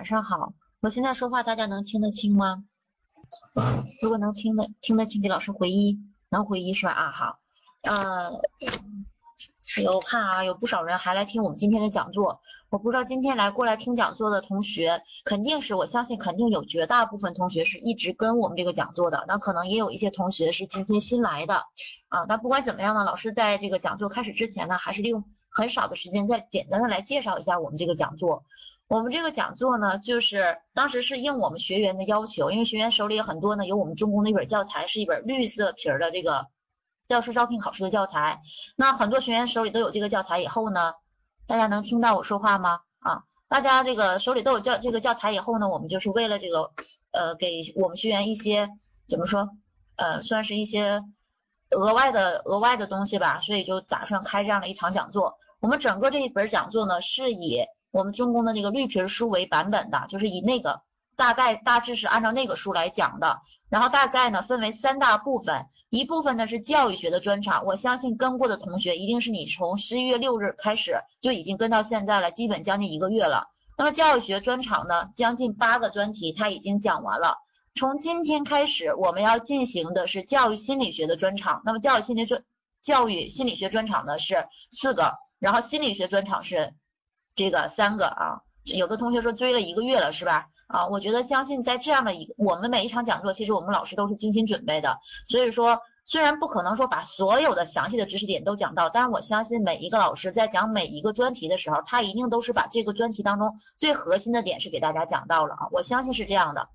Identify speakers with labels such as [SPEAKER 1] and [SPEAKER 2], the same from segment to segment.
[SPEAKER 1] 晚上好，我现在说话大家能听得清吗？如果能听得听得清，给老师回一，能回一是吧？啊好，呃，我看啊，有不少人还来听我们今天的讲座，我不知道今天来过来听讲座的同学，肯定是我相信肯定有绝大部分同学是一直跟我们这个讲座的，那可能也有一些同学是今天新来的啊。那不管怎么样呢，老师在这个讲座开始之前呢，还是利用很少的时间再简单的来介绍一下我们这个讲座。我们这个讲座呢，就是当时是应我们学员的要求，因为学员手里有很多呢，有我们中公的一本教材，是一本绿色皮儿的这个教师招聘考试的教材。那很多学员手里都有这个教材以后呢，大家能听到我说话吗？啊，大家这个手里都有教这个教材以后呢，我们就是为了这个呃，给我们学员一些怎么说呃，算是一些额外的额外的东西吧，所以就打算开这样的一场讲座。我们整个这一本讲座呢，是以我们中公的那个绿皮书为版本的，就是以那个大概大致是按照那个书来讲的，然后大概呢分为三大部分，一部分呢是教育学的专场，我相信跟过的同学一定是你从十一月六日开始就已经跟到现在了，基本将近一个月了。那么教育学专场呢，将近八个专题它已经讲完了，从今天开始我们要进行的是教育心理学的专场，那么教育心理专教育心理学专场呢是四个，然后心理学专场是。这个三个啊，有的同学说追了一个月了是吧？啊，我觉得相信在这样的一个我们每一场讲座，其实我们老师都是精心准备的。所以说，虽然不可能说把所有的详细的知识点都讲到，但是我相信每一个老师在讲每一个专题的时候，他一定都是把这个专题当中最核心的点是给大家讲到了啊，我相信是这样的。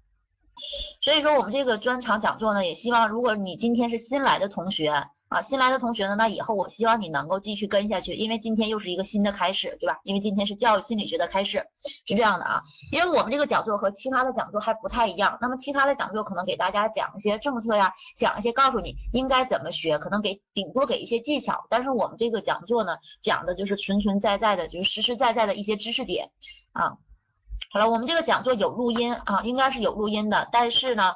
[SPEAKER 1] 所以说，我们这个专场讲座呢，也希望如果你今天是新来的同学。啊，新来的同学呢，那以后我希望你能够继续跟下去，因为今天又是一个新的开始，对吧？因为今天是教育心理学的开始，是这样的啊。因为我们这个讲座和其他的讲座还不太一样，那么其他的讲座可能给大家讲一些政策呀，讲一些告诉你应该怎么学，可能给顶多给一些技巧，但是我们这个讲座呢，讲的就是存存在在的，就是实实在在的一些知识点啊。好了，我们这个讲座有录音啊，应该是有录音的，但是呢。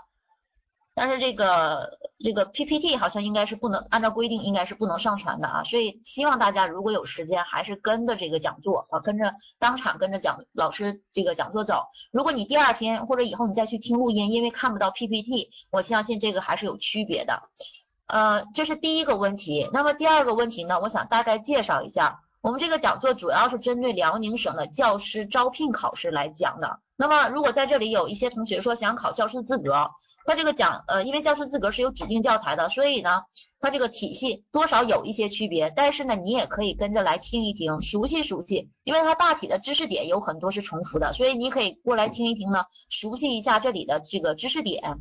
[SPEAKER 1] 但是这个这个 PPT 好像应该是不能按照规定应该是不能上传的啊，所以希望大家如果有时间还是跟着这个讲座啊，跟着当场跟着讲老师这个讲座走。如果你第二天或者以后你再去听录音，因为看不到 PPT，我相信这个还是有区别的。呃，这是第一个问题。那么第二个问题呢，我想大概介绍一下。我们这个讲座主要是针对辽宁省的教师招聘考试来讲的。那么，如果在这里有一些同学说想考教师资格，他这个讲呃，因为教师资格是有指定教材的，所以呢，他这个体系多少有一些区别。但是呢，你也可以跟着来听一听，熟悉熟悉，因为它大体的知识点有很多是重复的，所以你可以过来听一听呢，熟悉一下这里的这个知识点。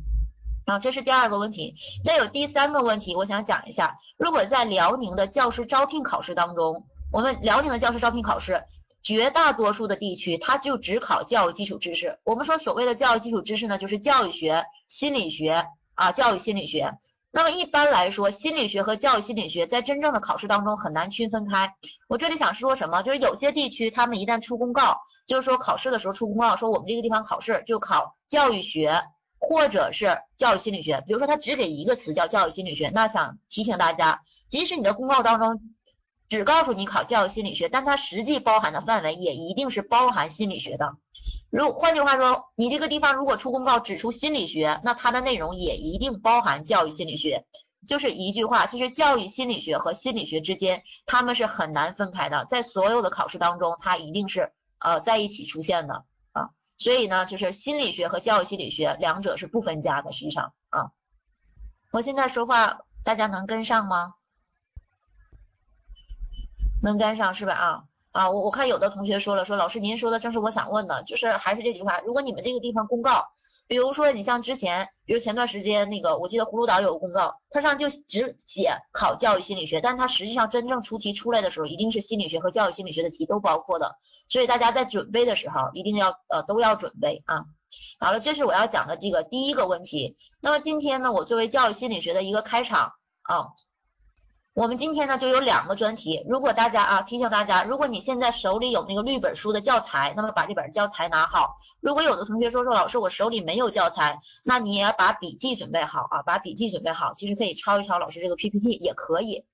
[SPEAKER 1] 啊，这是第二个问题。再有第三个问题，我想讲一下，如果在辽宁的教师招聘考试当中。我们辽宁的教师招聘考试，绝大多数的地区，它就只考教育基础知识。我们说所谓的教育基础知识呢，就是教育学、心理学啊，教育心理学。那么一般来说，心理学和教育心理学在真正的考试当中很难区分开。我这里想说什么，就是有些地区他们一旦出公告，就是说考试的时候出公告，说我们这个地方考试就考教育学或者是教育心理学。比如说他只给一个词叫教育心理学，那想提醒大家，即使你的公告当中。只告诉你考教育心理学，但它实际包含的范围也一定是包含心理学的。如换句话说，你这个地方如果出公告只出心理学，那它的内容也一定包含教育心理学。就是一句话，其实教育心理学和心理学之间，他们是很难分开的，在所有的考试当中，它一定是呃在一起出现的啊。所以呢，就是心理学和教育心理学两者是不分家的，实际上啊。我现在说话大家能跟上吗？能跟上是吧？啊啊，我我看有的同学说了，说老师您说的正是我想问的，就是还是这句话，如果你们这个地方公告，比如说你像之前，比如前段时间那个，我记得葫芦岛有个公告，它上就只写考教育心理学，但它实际上真正出题出来的时候，一定是心理学和教育心理学的题都包括的，所以大家在准备的时候一定要呃都要准备啊。好了，这是我要讲的这个第一个问题。那么今天呢，我作为教育心理学的一个开场啊。我们今天呢就有两个专题，如果大家啊提醒大家，如果你现在手里有那个绿本书的教材，那么把这本教材拿好。如果有的同学说说老师我手里没有教材，那你也要把笔记准备好啊，把笔记准备好，其实可以抄一抄老师这个 PPT 也可以。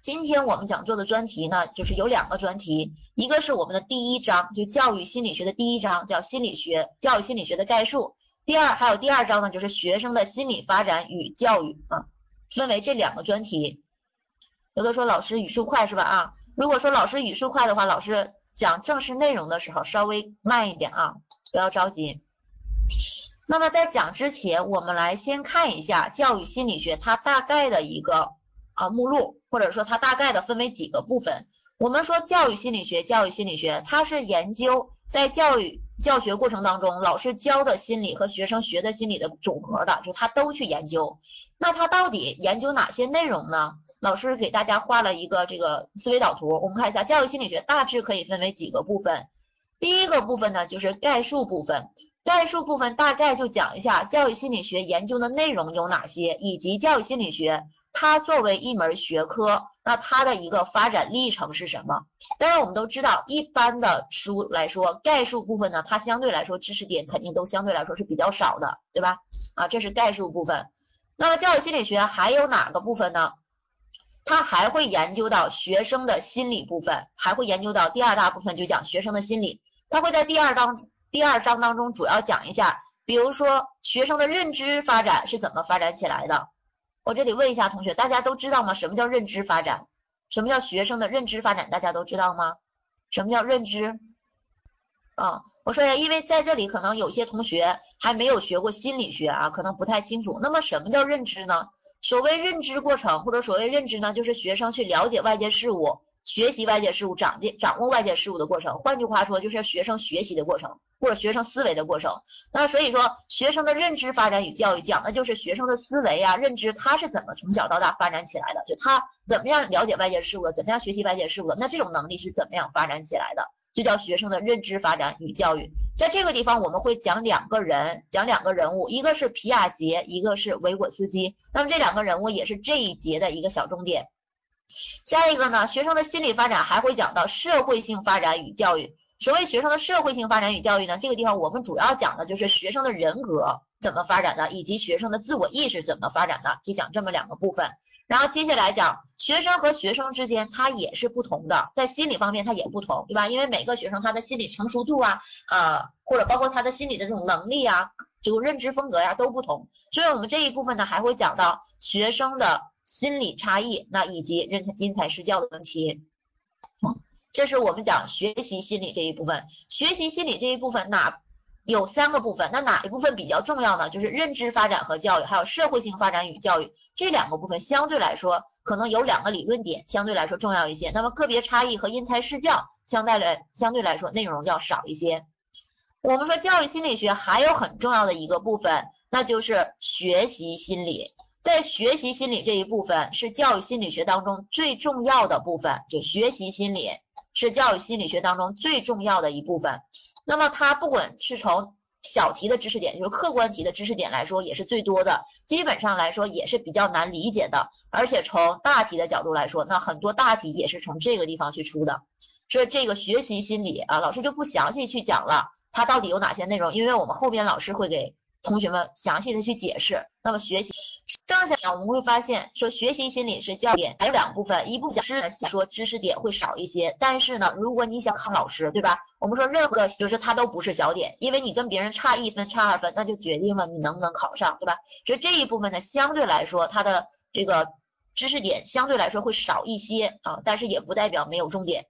[SPEAKER 1] 今天我们讲座的专题呢，就是有两个专题，一个是我们的第一章，就教育心理学的第一章，叫心理学教育心理学的概述。第二还有第二章呢，就是学生的心理发展与教育啊，分为这两个专题。有的说老师语速快是吧啊？如果说老师语速快的话，老师讲正式内容的时候稍微慢一点啊，不要着急。那么在讲之前，我们来先看一下教育心理学它大概的一个啊目录，或者说它大概的分为几个部分。我们说教育心理学，教育心理学它是研究在教育教学过程当中，老师教的心理和学生学的心理的总和的，就他都去研究。那他到底研究哪些内容呢？老师给大家画了一个这个思维导图，我们看一下教育心理学大致可以分为几个部分。第一个部分呢，就是概述部分。概述部分大概就讲一下教育心理学研究的内容有哪些，以及教育心理学它作为一门学科，那它的一个发展历程是什么？当然我们都知道，一般的书来说，概述部分呢，它相对来说知识点肯定都相对来说是比较少的，对吧？啊，这是概述部分。那么教育心理学还有哪个部分呢？它还会研究到学生的心理部分，还会研究到第二大部分，就讲学生的心理。它会在第二章。第二章当中主要讲一下，比如说学生的认知发展是怎么发展起来的。我这里问一下同学，大家都知道吗？什么叫认知发展？什么叫学生的认知发展？大家都知道吗？什么叫认知？啊，我说一下，因为在这里可能有些同学还没有学过心理学啊，可能不太清楚。那么什么叫认知呢？所谓认知过程或者所谓认知呢，就是学生去了解外界事物。学习外界事物、掌握掌握外界事物的过程，换句话说，就是学生学习的过程，或者学生思维的过程。那所以说，学生的认知发展与教育讲的就是学生的思维啊、认知，他是怎么从小到大发展起来的？就他怎么样了解外界事物的，怎么样学习外界事物的？那这种能力是怎么样发展起来的？就叫学生的认知发展与教育。在这个地方，我们会讲两个人，讲两个人物，一个是皮亚杰，一个是维果斯基。那么这两个人物也是这一节的一个小重点。下一个呢，学生的心理发展还会讲到社会性发展与教育。所谓学生的社会性发展与教育呢，这个地方我们主要讲的就是学生的人格怎么发展的，以及学生的自我意识怎么发展的，就讲这么两个部分。然后接下来讲学生和学生之间，他也是不同的，在心理方面他也不同，对吧？因为每个学生他的心理成熟度啊，啊，或者包括他的心理的这种能力啊，这个认知风格呀都不同。所以我们这一部分呢，还会讲到学生的。心理差异，那以及人才因材施教的问题，这是我们讲学习心理这一部分。学习心理这一部分哪有三个部分？那哪一部分比较重要呢？就是认知发展和教育，还有社会性发展与教育这两个部分相对来说可能有两个理论点相对来说重要一些。那么个别差异和因材施教相对来相对来说内容要少一些。我们说教育心理学还有很重要的一个部分，那就是学习心理。在学习心理这一部分是教育心理学当中最重要的部分，就学习心理是教育心理学当中最重要的一部分。那么它不管是从小题的知识点，就是客观题的知识点来说，也是最多的，基本上来说也是比较难理解的。而且从大题的角度来说，那很多大题也是从这个地方去出的。所以这个学习心理啊，老师就不详细去讲了，它到底有哪些内容，因为我们后边老师会给。同学们详细的去解释，那么学习剩下我们会发现说学习心理是教点，还有两部分，一部分是说知识点会少一些，但是呢，如果你想考老师，对吧？我们说任何就是它都不是小点，因为你跟别人差一分差二分，那就决定了你能不能考上，对吧？所以这一部分呢，相对来说它的这个知识点相对来说会少一些啊，但是也不代表没有重点。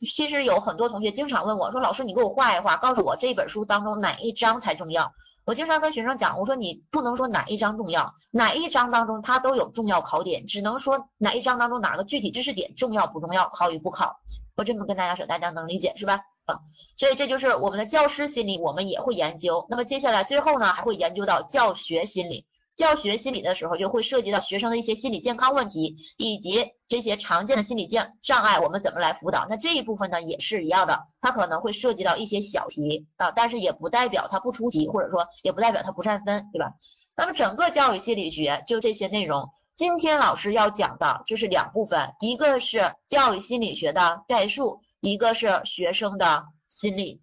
[SPEAKER 1] 其实有很多同学经常问我说，老师你给我画一画，告诉我这本书当中哪一章才重要。我经常跟学生讲，我说你不能说哪一章重要，哪一章当中它都有重要考点，只能说哪一章当中哪个具体知识点重要不重要，考与不考。我这么跟大家说，大家能理解是吧？啊，所以这就是我们的教师心理，我们也会研究。那么接下来最后呢，还会研究到教学心理。教学心理的时候，就会涉及到学生的一些心理健康问题，以及这些常见的心理障障碍，我们怎么来辅导？那这一部分呢，也是一样的，它可能会涉及到一些小题啊，但是也不代表它不出题，或者说也不代表它不占分，对吧？那么整个教育心理学就这些内容，今天老师要讲的就是两部分，一个是教育心理学的概述，一个是学生的心理。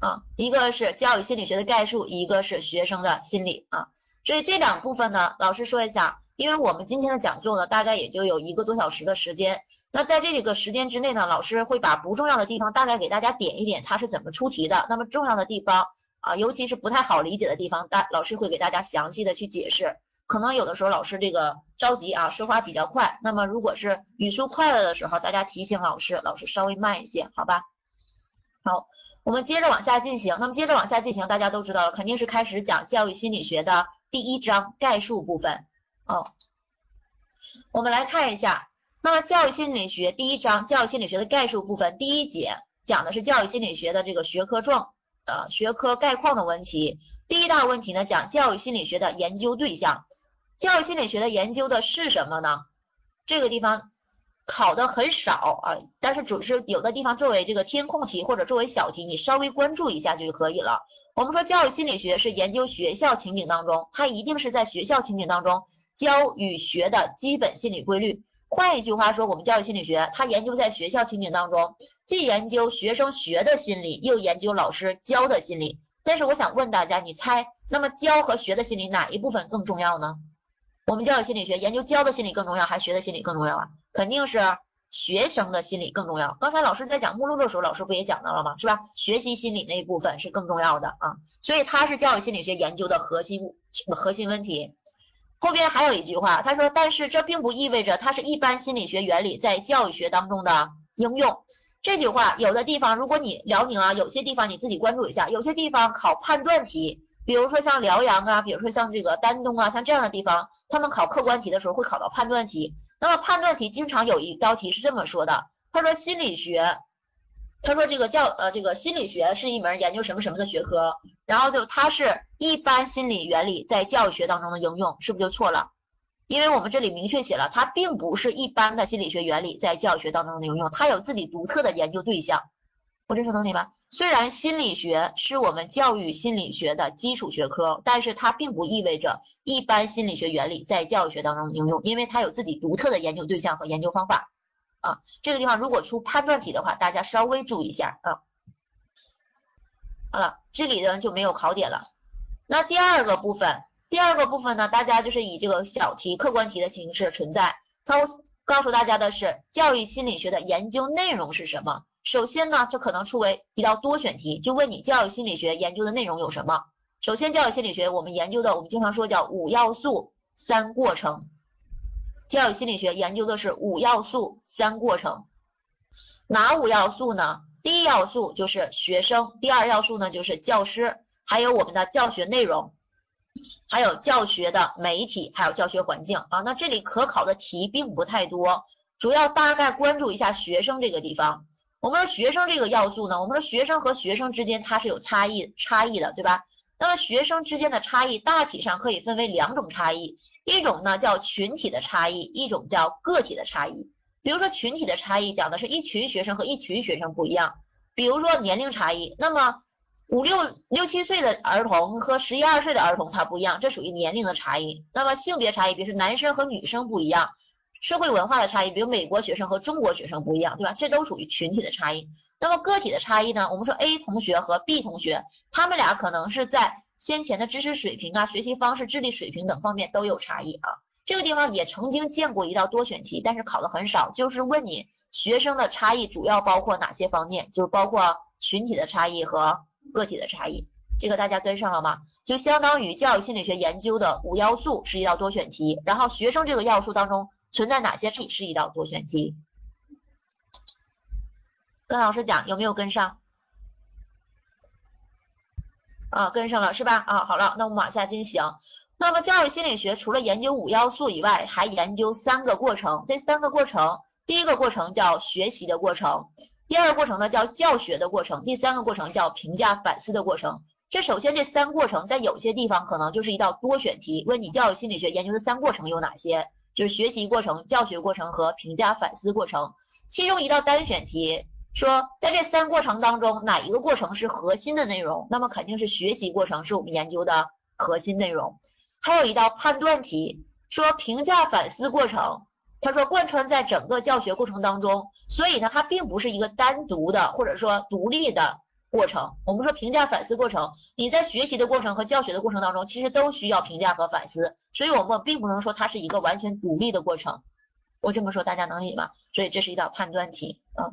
[SPEAKER 1] 啊，一个是教育心理学的概述，一个是学生的心理啊，所以这两部分呢，老师说一下，因为我们今天的讲座呢，大概也就有一个多小时的时间。那在这个时间之内呢，老师会把不重要的地方大概给大家点一点，它是怎么出题的。那么重要的地方啊，尤其是不太好理解的地方，大老师会给大家详细的去解释。可能有的时候老师这个着急啊，说话比较快。那么如果是语速快了的时候，大家提醒老师，老师稍微慢一些，好吧？好，我们接着往下进行。那么接着往下进行，大家都知道了，肯定是开始讲教育心理学的第一章概述部分。哦，我们来看一下，那么教育心理学第一章教育心理学的概述部分第一节讲的是教育心理学的这个学科状呃学科概况的问题。第一大问题呢讲教育心理学的研究对象，教育心理学的研究的是什么呢？这个地方考的很少啊，但是只是有的地方作为这个填空题或者作为小题，你稍微关注一下就可以了。我们说教育心理学是研究学校情景当中，它一定是在学校情景当中。教与学的基本心理规律。换一句话说，我们教育心理学，它研究在学校情景当中，既研究学生学的心理，又研究老师教的心理。但是我想问大家，你猜，那么教和学的心理哪一部分更重要呢？我们教育心理学研究教的心理更重要，还是学的心理更重要啊？肯定是学生的心理更重要。刚才老师在讲目录的时候，老师不也讲到了吗？是吧？学习心理那一部分是更重要的啊，所以它是教育心理学研究的核心核心问题。后边还有一句话，他说，但是这并不意味着它是一般心理学原理在教育学当中的应用。这句话有的地方，如果你辽宁啊，有些地方你自己关注一下，有些地方考判断题，比如说像辽阳啊，比如说像这个丹东啊，像这样的地方，他们考客观题的时候会考到判断题。那么判断题经常有一道题是这么说的，他说心理学。他说这个教呃这个心理学是一门研究什么什么的学科，然后就它是一般心理原理在教育学当中的应用，是不是就错了？因为我们这里明确写了，它并不是一般的心理学原理在教育学当中的应用，它有自己独特的研究对象。我这说懂你吧？虽然心理学是我们教育心理学的基础学科，但是它并不意味着一般心理学原理在教育学当中的应用，因为它有自己独特的研究对象和研究方法。啊，这个地方如果出判断题的话，大家稍微注意一下啊。好了，这里呢就没有考点了。那第二个部分，第二个部分呢，大家就是以这个小题、客观题的形式存在。它告诉大家的是教育心理学的研究内容是什么。首先呢，就可能出为一道多选题，就问你教育心理学研究的内容有什么。首先，教育心理学我们研究的，我们经常说叫五要素三过程。教育心理学研究的是五要素三过程，哪五要素呢？第一要素就是学生，第二要素呢就是教师，还有我们的教学内容，还有教学的媒体，还有教学环境啊。那这里可考的题并不太多，主要大概关注一下学生这个地方。我们说学生这个要素呢，我们说学生和学生之间它是有差异差异的，对吧？那么学生之间的差异大体上可以分为两种差异。一种呢叫群体的差异，一种叫个体的差异。比如说群体的差异，讲的是一群学生和一群学生不一样。比如说年龄差异，那么五六六七岁的儿童和十一二岁的儿童他不一样，这属于年龄的差异。那么性别差异，比如说男生和女生不一样。社会文化的差异，比如美国学生和中国学生不一样，对吧？这都属于群体的差异。那么个体的差异呢？我们说 A 同学和 B 同学，他们俩可能是在。先前的知识水平啊、学习方式、智力水平等方面都有差异啊。这个地方也曾经见过一道多选题，但是考的很少，就是问你学生的差异主要包括哪些方面，就是包括群体的差异和个体的差异。这个大家跟上了吗？就相当于教育心理学研究的五要素是一道多选题，然后学生这个要素当中存在哪些差异是一道多选题。跟老师讲有没有跟上？啊，跟上了是吧？啊，好了，那我们往下进行。那么教育心理学除了研究五要素以外，还研究三个过程。这三个过程，第一个过程叫学习的过程，第二个过程呢叫教学的过程，第三个过程叫评价反思的过程。这首先这三过程在有些地方可能就是一道多选题，问你教育心理学研究的三过程有哪些？就是学习过程、教学过程和评价反思过程。其中一道单选题。说在这三过程当中，哪一个过程是核心的内容？那么肯定是学习过程是我们研究的核心内容。还有一道判断题，说评价反思过程，他说贯穿在整个教学过程当中，所以呢，它并不是一个单独的或者说独立的过程。我们说评价反思过程，你在学习的过程和教学的过程当中，其实都需要评价和反思，所以我们并不能说它是一个完全独立的过程。我这么说大家能理解吗？所以这是一道判断题啊。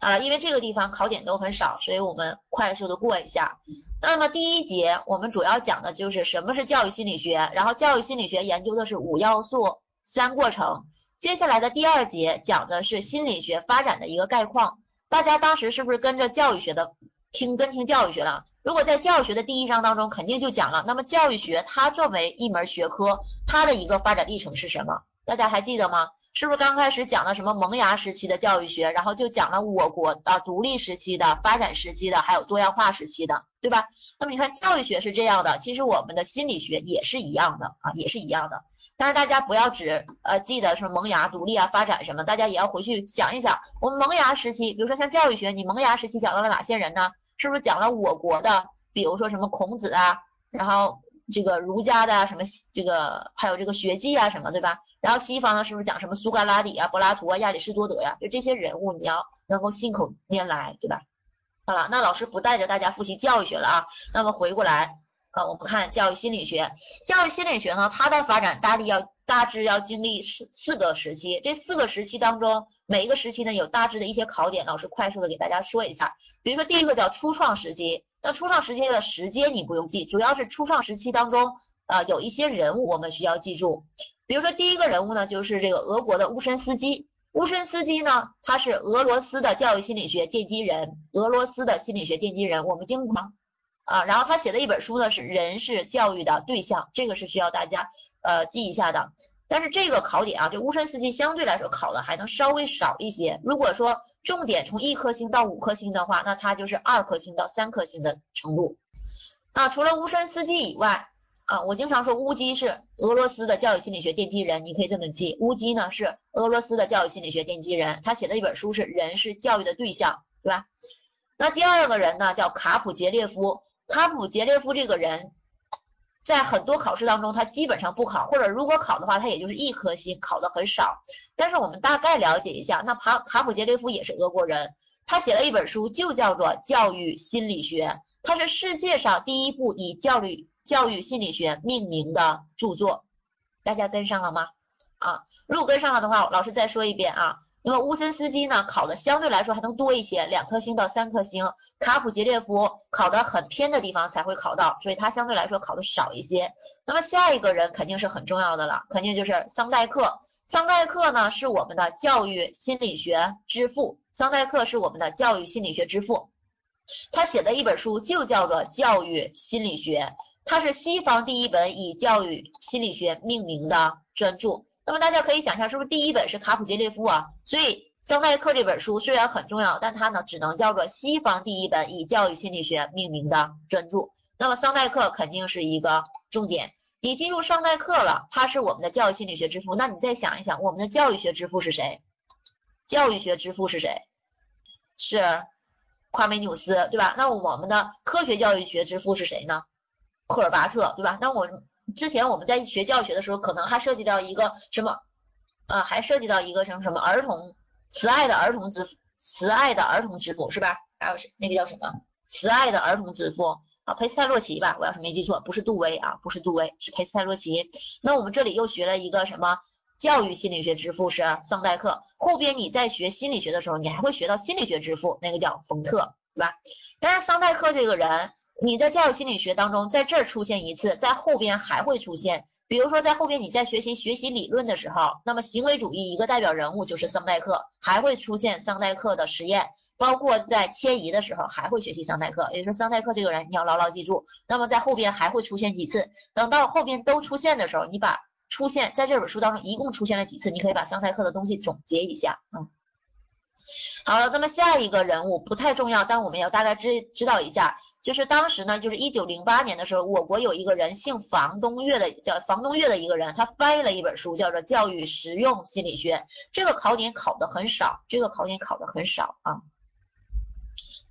[SPEAKER 1] 啊，因为这个地方考点都很少，所以我们快速的过一下。那么第一节我们主要讲的就是什么是教育心理学，然后教育心理学研究的是五要素、三过程。接下来的第二节讲的是心理学发展的一个概况。大家当时是不是跟着教育学的听跟听教育学了？如果在教育学的第一章当中肯定就讲了，那么教育学它作为一门学科，它的一个发展历程是什么？大家还记得吗？是不是刚开始讲了什么萌芽时期的教育学，然后就讲了我国的独立时期的、发展时期的，还有多样化时期的，对吧？那么你看教育学是这样的，其实我们的心理学也是一样的啊，也是一样的。但是大家不要只呃记得什么萌芽、独立啊、发展什么，大家也要回去想一想，我们萌芽时期，比如说像教育学，你萌芽时期讲到了哪些人呢？是不是讲了我国的，比如说什么孔子啊，然后。这个儒家的什么这个还有这个学记啊什么对吧？然后西方呢是不是讲什么苏格拉底啊、柏拉图啊、亚里士多德呀？就这些人物你要能够信口拈来，对吧？好了，那老师不带着大家复习教育学了啊。那么回过来啊，我们看教育心理学。教育心理学呢，它的发展大力要大致要经历四四个时期。这四个时期当中，每一个时期呢有大致的一些考点，老师快速的给大家说一下。比如说第一个叫初创时期。那初创时期的时间你不用记，主要是初创时期当中，呃，有一些人物我们需要记住。比如说第一个人物呢，就是这个俄国的乌申斯基。乌申斯基呢，他是俄罗斯的教育心理学奠基人，俄罗斯的心理学奠基人。我们经常啊，然后他写的一本书呢是《人是教育的对象》，这个是需要大家呃记一下的。但是这个考点啊，就乌申斯基相对来说考的还能稍微少一些。如果说重点从一颗星到五颗星的话，那它就是二颗星到三颗星的程度。啊，除了乌申斯基以外，啊，我经常说乌基是俄罗斯的教育心理学奠基人，你可以这么记，乌基呢是俄罗斯的教育心理学奠基人，他写的一本书是《人是教育的对象》，对吧？那第二个人呢叫卡普杰列夫，卡普杰列夫这个人。在很多考试当中，他基本上不考，或者如果考的话，他也就是一颗星，考的很少。但是我们大概了解一下，那卡卡普杰列夫也是俄国人，他写了一本书，就叫做《教育心理学》，它是世界上第一部以教育教育心理学命名的著作。大家跟上了吗？啊，如果跟上了的话，老师再说一遍啊。那么乌森斯基呢，考的相对来说还能多一些，两颗星到三颗星。卡普杰列夫考的很偏的地方才会考到，所以他相对来说考的少一些。那么下一个人肯定是很重要的了，肯定就是桑代克。桑代克呢是我们的教育心理学之父，桑代克是我们的教育心理学之父。他写的一本书就叫做《教育心理学》，它是西方第一本以教育心理学命名的专著。那么大家可以想象，是不是第一本是卡普杰列夫啊？所以桑代克这本书虽然很重要，但它呢只能叫做西方第一本以教育心理学命名的专著。那么桑代克肯定是一个重点。你进入桑代克了，他是我们的教育心理学之父。那你再想一想，我们的教育学之父是谁？教育学之父是谁？是夸美纽斯，对吧？那我们的科学教育学之父是谁呢？赫尔巴特，对吧？那我。之前我们在学教学的时候，可能还涉及到一个什么啊？还涉及到一个什么什么儿童慈爱的儿童之慈爱的儿童之父是吧？还有是那个叫什么慈爱的儿童之父啊？佩斯泰洛奇吧？我要是没记错，不是杜威啊，不是杜威，是佩斯泰洛奇。那我们这里又学了一个什么教育心理学之父是桑代克。后边你在学心理学的时候，你还会学到心理学之父，那个叫冯特，对吧？但是桑代克这个人。你在教育心理学当中，在这儿出现一次，在后边还会出现。比如说，在后边你在学习学习理论的时候，那么行为主义一个代表人物就是桑代克，还会出现桑代克的实验。包括在迁移的时候，还会学习桑代克，也就是桑代克这个人你要牢牢记住。那么在后边还会出现几次，等到后边都出现的时候，你把出现在这本书当中一共出现了几次，你可以把桑代克的东西总结一下啊。好了，那么下一个人物不太重要，但我们要大概知知道一下。就是当时呢，就是一九零八年的时候，我国有一个人姓房东岳的，叫房东岳的一个人，他翻译了一本书，叫做《教育实用心理学》。这个考点考的很少，这个考点考的很少啊。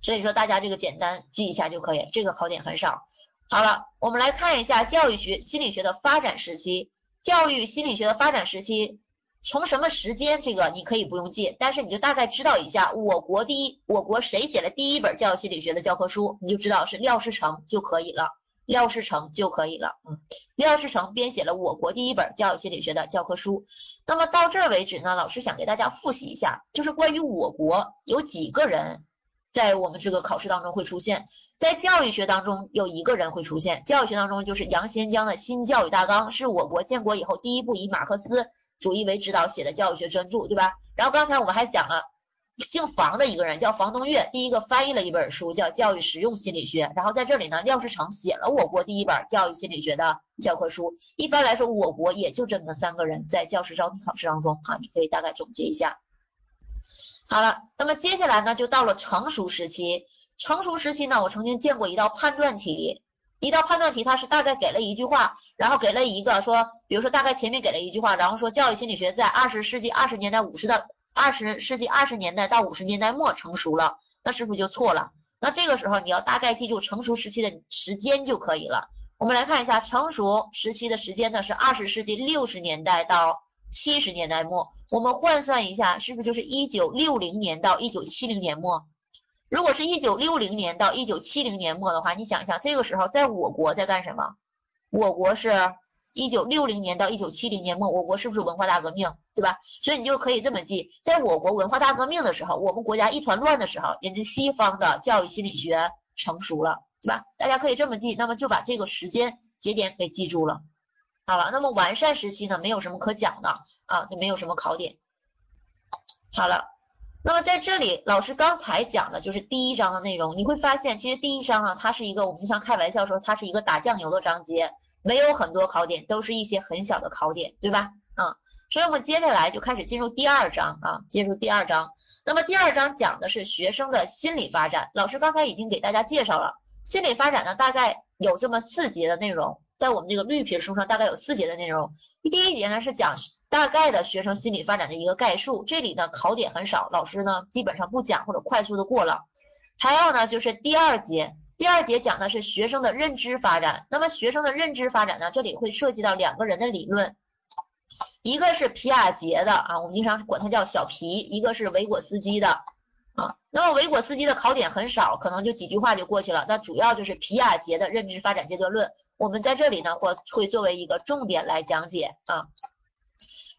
[SPEAKER 1] 所以说大家这个简单记一下就可以，这个考点很少。好了，我们来看一下教育学心理学的发展时期。教育心理学的发展时期，从什么时间这个你可以不用记，但是你就大概知道一下，我国第一，我国谁写了第一本教育心理学的教科书，你就知道是廖世成就可以了，廖世成就可以了，嗯，廖世成编写了我国第一本教育心理学的教科书。那么到这儿为止呢，老师想给大家复习一下，就是关于我国有几个人在我们这个考试当中会出现，在教育学当中有一个人会出现，教育学当中就是杨先江的新教育大纲，是我国建国以后第一部以马克思。主义为指导写的教育学专著，对吧？然后刚才我们还讲了，姓房的一个人叫房东岳，第一个翻译了一本书叫《教育实用心理学》。然后在这里呢，廖世成写了我国第一本教育心理学的教科书。一般来说，我国也就这么三个人在教师招聘考试当中啊，你可以大概总结一下。好了，那么接下来呢，就到了成熟时期。成熟时期呢，我曾经见过一道判断题。一道判断题，它是大概给了一句话，然后给了一个说，比如说大概前面给了一句话，然后说教育心理学在二十世纪二十年代五十到二十世纪二十年代到五十年代末成熟了，那是不是就错了？那这个时候你要大概记住成熟时期的时间就可以了。我们来看一下成熟时期的时间呢，是二十世纪六十年代到七十年代末，我们换算一下，是不是就是一九六零年到一九七零年末？如果是一九六零年到一九七零年末的话，你想一想，这个时候在我国在干什么？我国是一九六零年到一九七零年末，我国是不是文化大革命，对吧？所以你就可以这么记，在我国文化大革命的时候，我们国家一团乱的时候，人家西方的教育心理学成熟了，对吧？大家可以这么记，那么就把这个时间节点给记住了。好了，那么完善时期呢，没有什么可讲的啊，就没有什么考点。好了。那么在这里，老师刚才讲的就是第一章的内容。你会发现，其实第一章呢，它是一个我们经常开玩笑说，它是一个打酱油的章节，没有很多考点，都是一些很小的考点，对吧？嗯，所以我们接下来就开始进入第二章啊，进入第二章。那么第二章讲的是学生的心理发展。老师刚才已经给大家介绍了，心理发展呢，大概有这么四节的内容，在我们这个绿皮书上大概有四节的内容。第一节呢是讲。大概的学生心理发展的一个概述，这里呢考点很少，老师呢基本上不讲或者快速的过了。还有呢就是第二节，第二节讲的是学生的认知发展。那么学生的认知发展呢，这里会涉及到两个人的理论，一个是皮亚杰的啊，我们经常管他叫小皮，一个是维果斯基的啊。那么维果斯基的考点很少，可能就几句话就过去了。那主要就是皮亚杰的认知发展阶段论，我们在这里呢会会作为一个重点来讲解啊。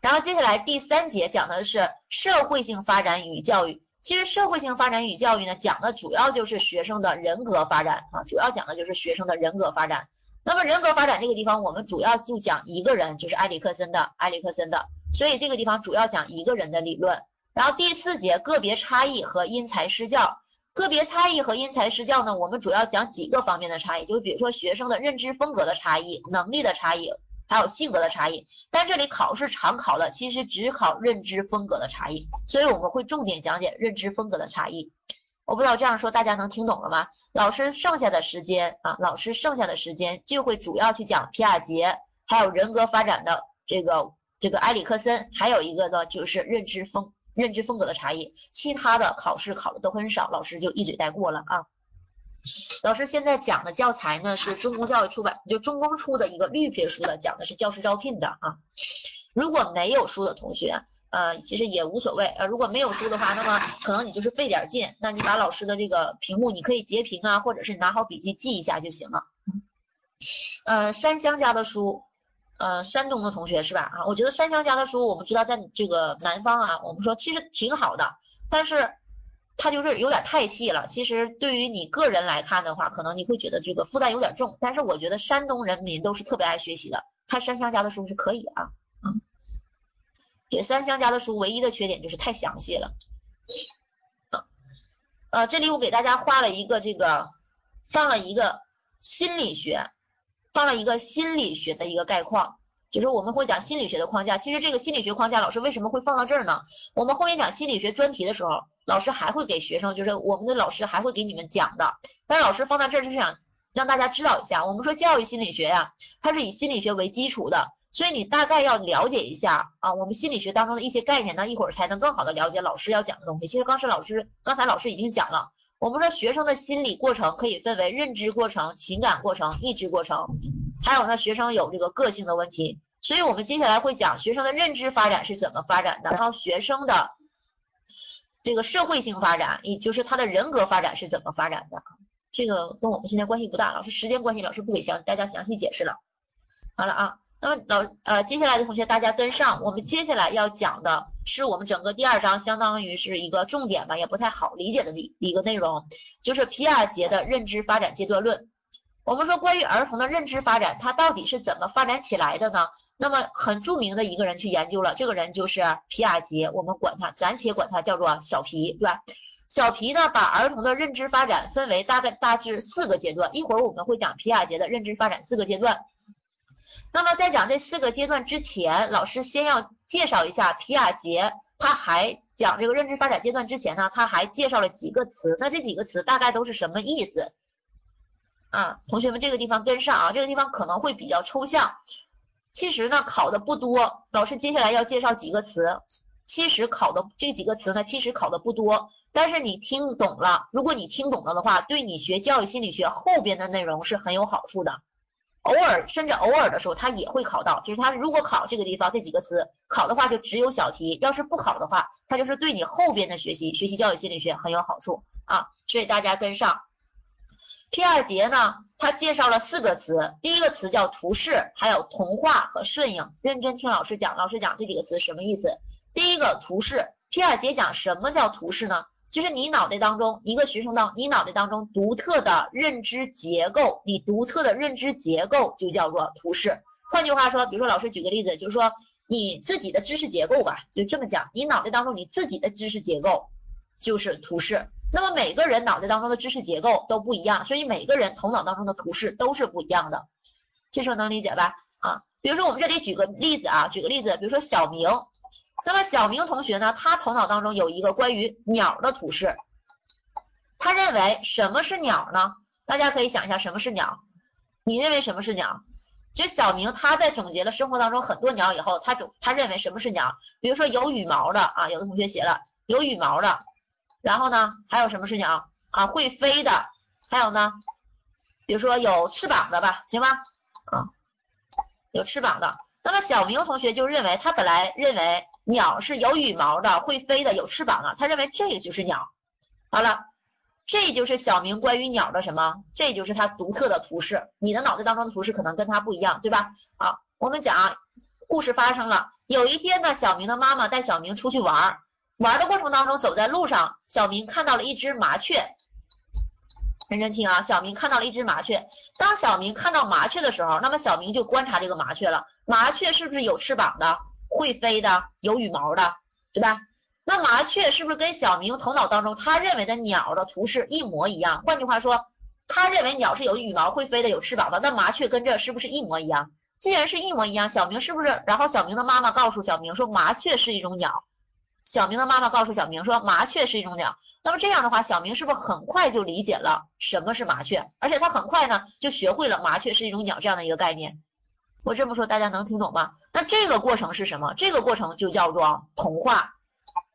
[SPEAKER 1] 然后接下来第三节讲的是社会性发展与教育。其实社会性发展与教育呢，讲的主要就是学生的人格发展啊，主要讲的就是学生的人格发展。那么人格发展这个地方，我们主要就讲一个人，就是埃里克森的埃里克森的。所以这个地方主要讲一个人的理论。然后第四节个别差异和因材施教。个别差异和因材施教呢，我们主要讲几个方面的差异，就比如说学生的认知风格的差异、能力的差异。还有性格的差异，但这里考试常考的其实只考认知风格的差异，所以我们会重点讲解认知风格的差异。我不知道这样说大家能听懂了吗？老师剩下的时间啊，老师剩下的时间就会主要去讲皮亚杰，还有人格发展的这个这个埃里克森，还有一个呢就是认知风认知风格的差异，其他的考试考的都很少，老师就一嘴带过了啊。老师现在讲的教材呢是中公教育出版，就中公出的一个绿皮书的，讲的是教师招聘的啊。如果没有书的同学，呃，其实也无所谓，呃，如果没有书的话，那么可能你就是费点劲，那你把老师的这个屏幕你可以截屏啊，或者是拿好笔记记一下就行了。呃，山香家的书，呃，山东的同学是吧？啊，我觉得山香家的书，我们知道在这个南方啊，我们说其实挺好的，但是。它就是有点太细了，其实对于你个人来看的话，可能你会觉得这个负担有点重。但是我觉得山东人民都是特别爱学习的，看山香家的书是可以的啊。嗯，对，山香家的书唯一的缺点就是太详细了。啊，呃，这里我给大家画了一个这个，放了一个心理学，放了一个心理学的一个概况。就是我们会讲心理学的框架，其实这个心理学框架老师为什么会放到这儿呢？我们后面讲心理学专题的时候，老师还会给学生，就是我们的老师还会给你们讲的。但是老师放在这儿就是想让大家知道一下，我们说教育心理学呀，它是以心理学为基础的，所以你大概要了解一下啊，我们心理学当中的一些概念呢，一会儿才能更好的了解老师要讲的东西。其实刚才老师刚才老师已经讲了，我们说学生的心理过程可以分为认知过程、情感过程、意志过程。还有呢，学生有这个个性的问题，所以我们接下来会讲学生的认知发展是怎么发展的，然后学生的这个社会性发展，也就是他的人格发展是怎么发展的。这个跟我们现在关系不大，老师时间关系，老师不给详大家详细解释了。好了啊，那么老呃接下来的同学大家跟上，我们接下来要讲的是我们整个第二章，相当于是一个重点吧，也不太好理解的一一个内容，就是皮亚杰的认知发展阶段论。我们说关于儿童的认知发展，它到底是怎么发展起来的呢？那么很著名的一个人去研究了，这个人就是皮亚杰，我们管他暂且管他叫做小皮，对吧？小皮呢把儿童的认知发展分为大概大致四个阶段，一会儿我们会讲皮亚杰的认知发展四个阶段。那么在讲这四个阶段之前，老师先要介绍一下皮亚杰，他还讲这个认知发展阶段之前呢，他还介绍了几个词，那这几个词大概都是什么意思？啊，同学们这个地方跟上啊，这个地方可能会比较抽象。其实呢考的不多，老师接下来要介绍几个词。其实考的这几个词呢，其实考的不多，但是你听懂了，如果你听懂了的话，对你学教育心理学后边的内容是很有好处的。偶尔甚至偶尔的时候，它也会考到，就是它如果考这个地方这几个词考的话，就只有小题；要是不考的话，它就是对你后边的学习学习教育心理学很有好处啊。所以大家跟上。皮尔杰呢，他介绍了四个词，第一个词叫图示，还有童话和顺应。认真听老师讲，老师讲这几个词什么意思？第一个图示，皮尔杰讲什么叫图示呢？就是你脑袋当中一个学生当，你脑袋当中独特的认知结构，你独特的认知结构就叫做图示。换句话说，比如说老师举个例子，就是说你自己的知识结构吧，就这么讲，你脑袋当中你自己的知识结构就是图示。那么每个人脑袋当中的知识结构都不一样，所以每个人头脑当中的图示都是不一样的，这时候能理解吧？啊，比如说我们这里举个例子啊，举个例子，比如说小明，那么小明同学呢，他头脑当中有一个关于鸟的图示，他认为什么是鸟呢？大家可以想一下什么是鸟？你认为什么是鸟？就小明他在总结了生活当中很多鸟以后，他总他认为什么是鸟？比如说有羽毛的啊，有的同学写了有羽毛的。然后呢，还有什么事情啊？啊，会飞的，还有呢，比如说有翅膀的吧，行吗？啊，有翅膀的。那么小明同学就认为，他本来认为鸟是有羽毛的，会飞的，有翅膀的，他认为这个就是鸟。好了，这就是小明关于鸟的什么？这就是他独特的图示。你的脑袋当中的图示可能跟他不一样，对吧？好，我们讲故事发生了。有一天呢，小明的妈妈带小明出去玩。玩的过程当中，走在路上，小明看到了一只麻雀。认真听啊，小明看到了一只麻雀。当小明看到麻雀的时候，那么小明就观察这个麻雀了。麻雀是不是有翅膀的、会飞的、有羽毛的，对吧？那麻雀是不是跟小明头脑当中他认为的鸟的图示一模一样？换句话说，他认为鸟是有羽毛、会飞的、有翅膀的，那麻雀跟这是不是一模一样？既然是一模一样，小明是不是？然后小明的妈妈告诉小明说，麻雀是一种鸟。小明的妈妈告诉小明说，麻雀是一种鸟。那么这样的话，小明是不是很快就理解了什么是麻雀？而且他很快呢就学会了麻雀是一种鸟这样的一个概念。我这么说大家能听懂吗？那这个过程是什么？这个过程就叫做同化。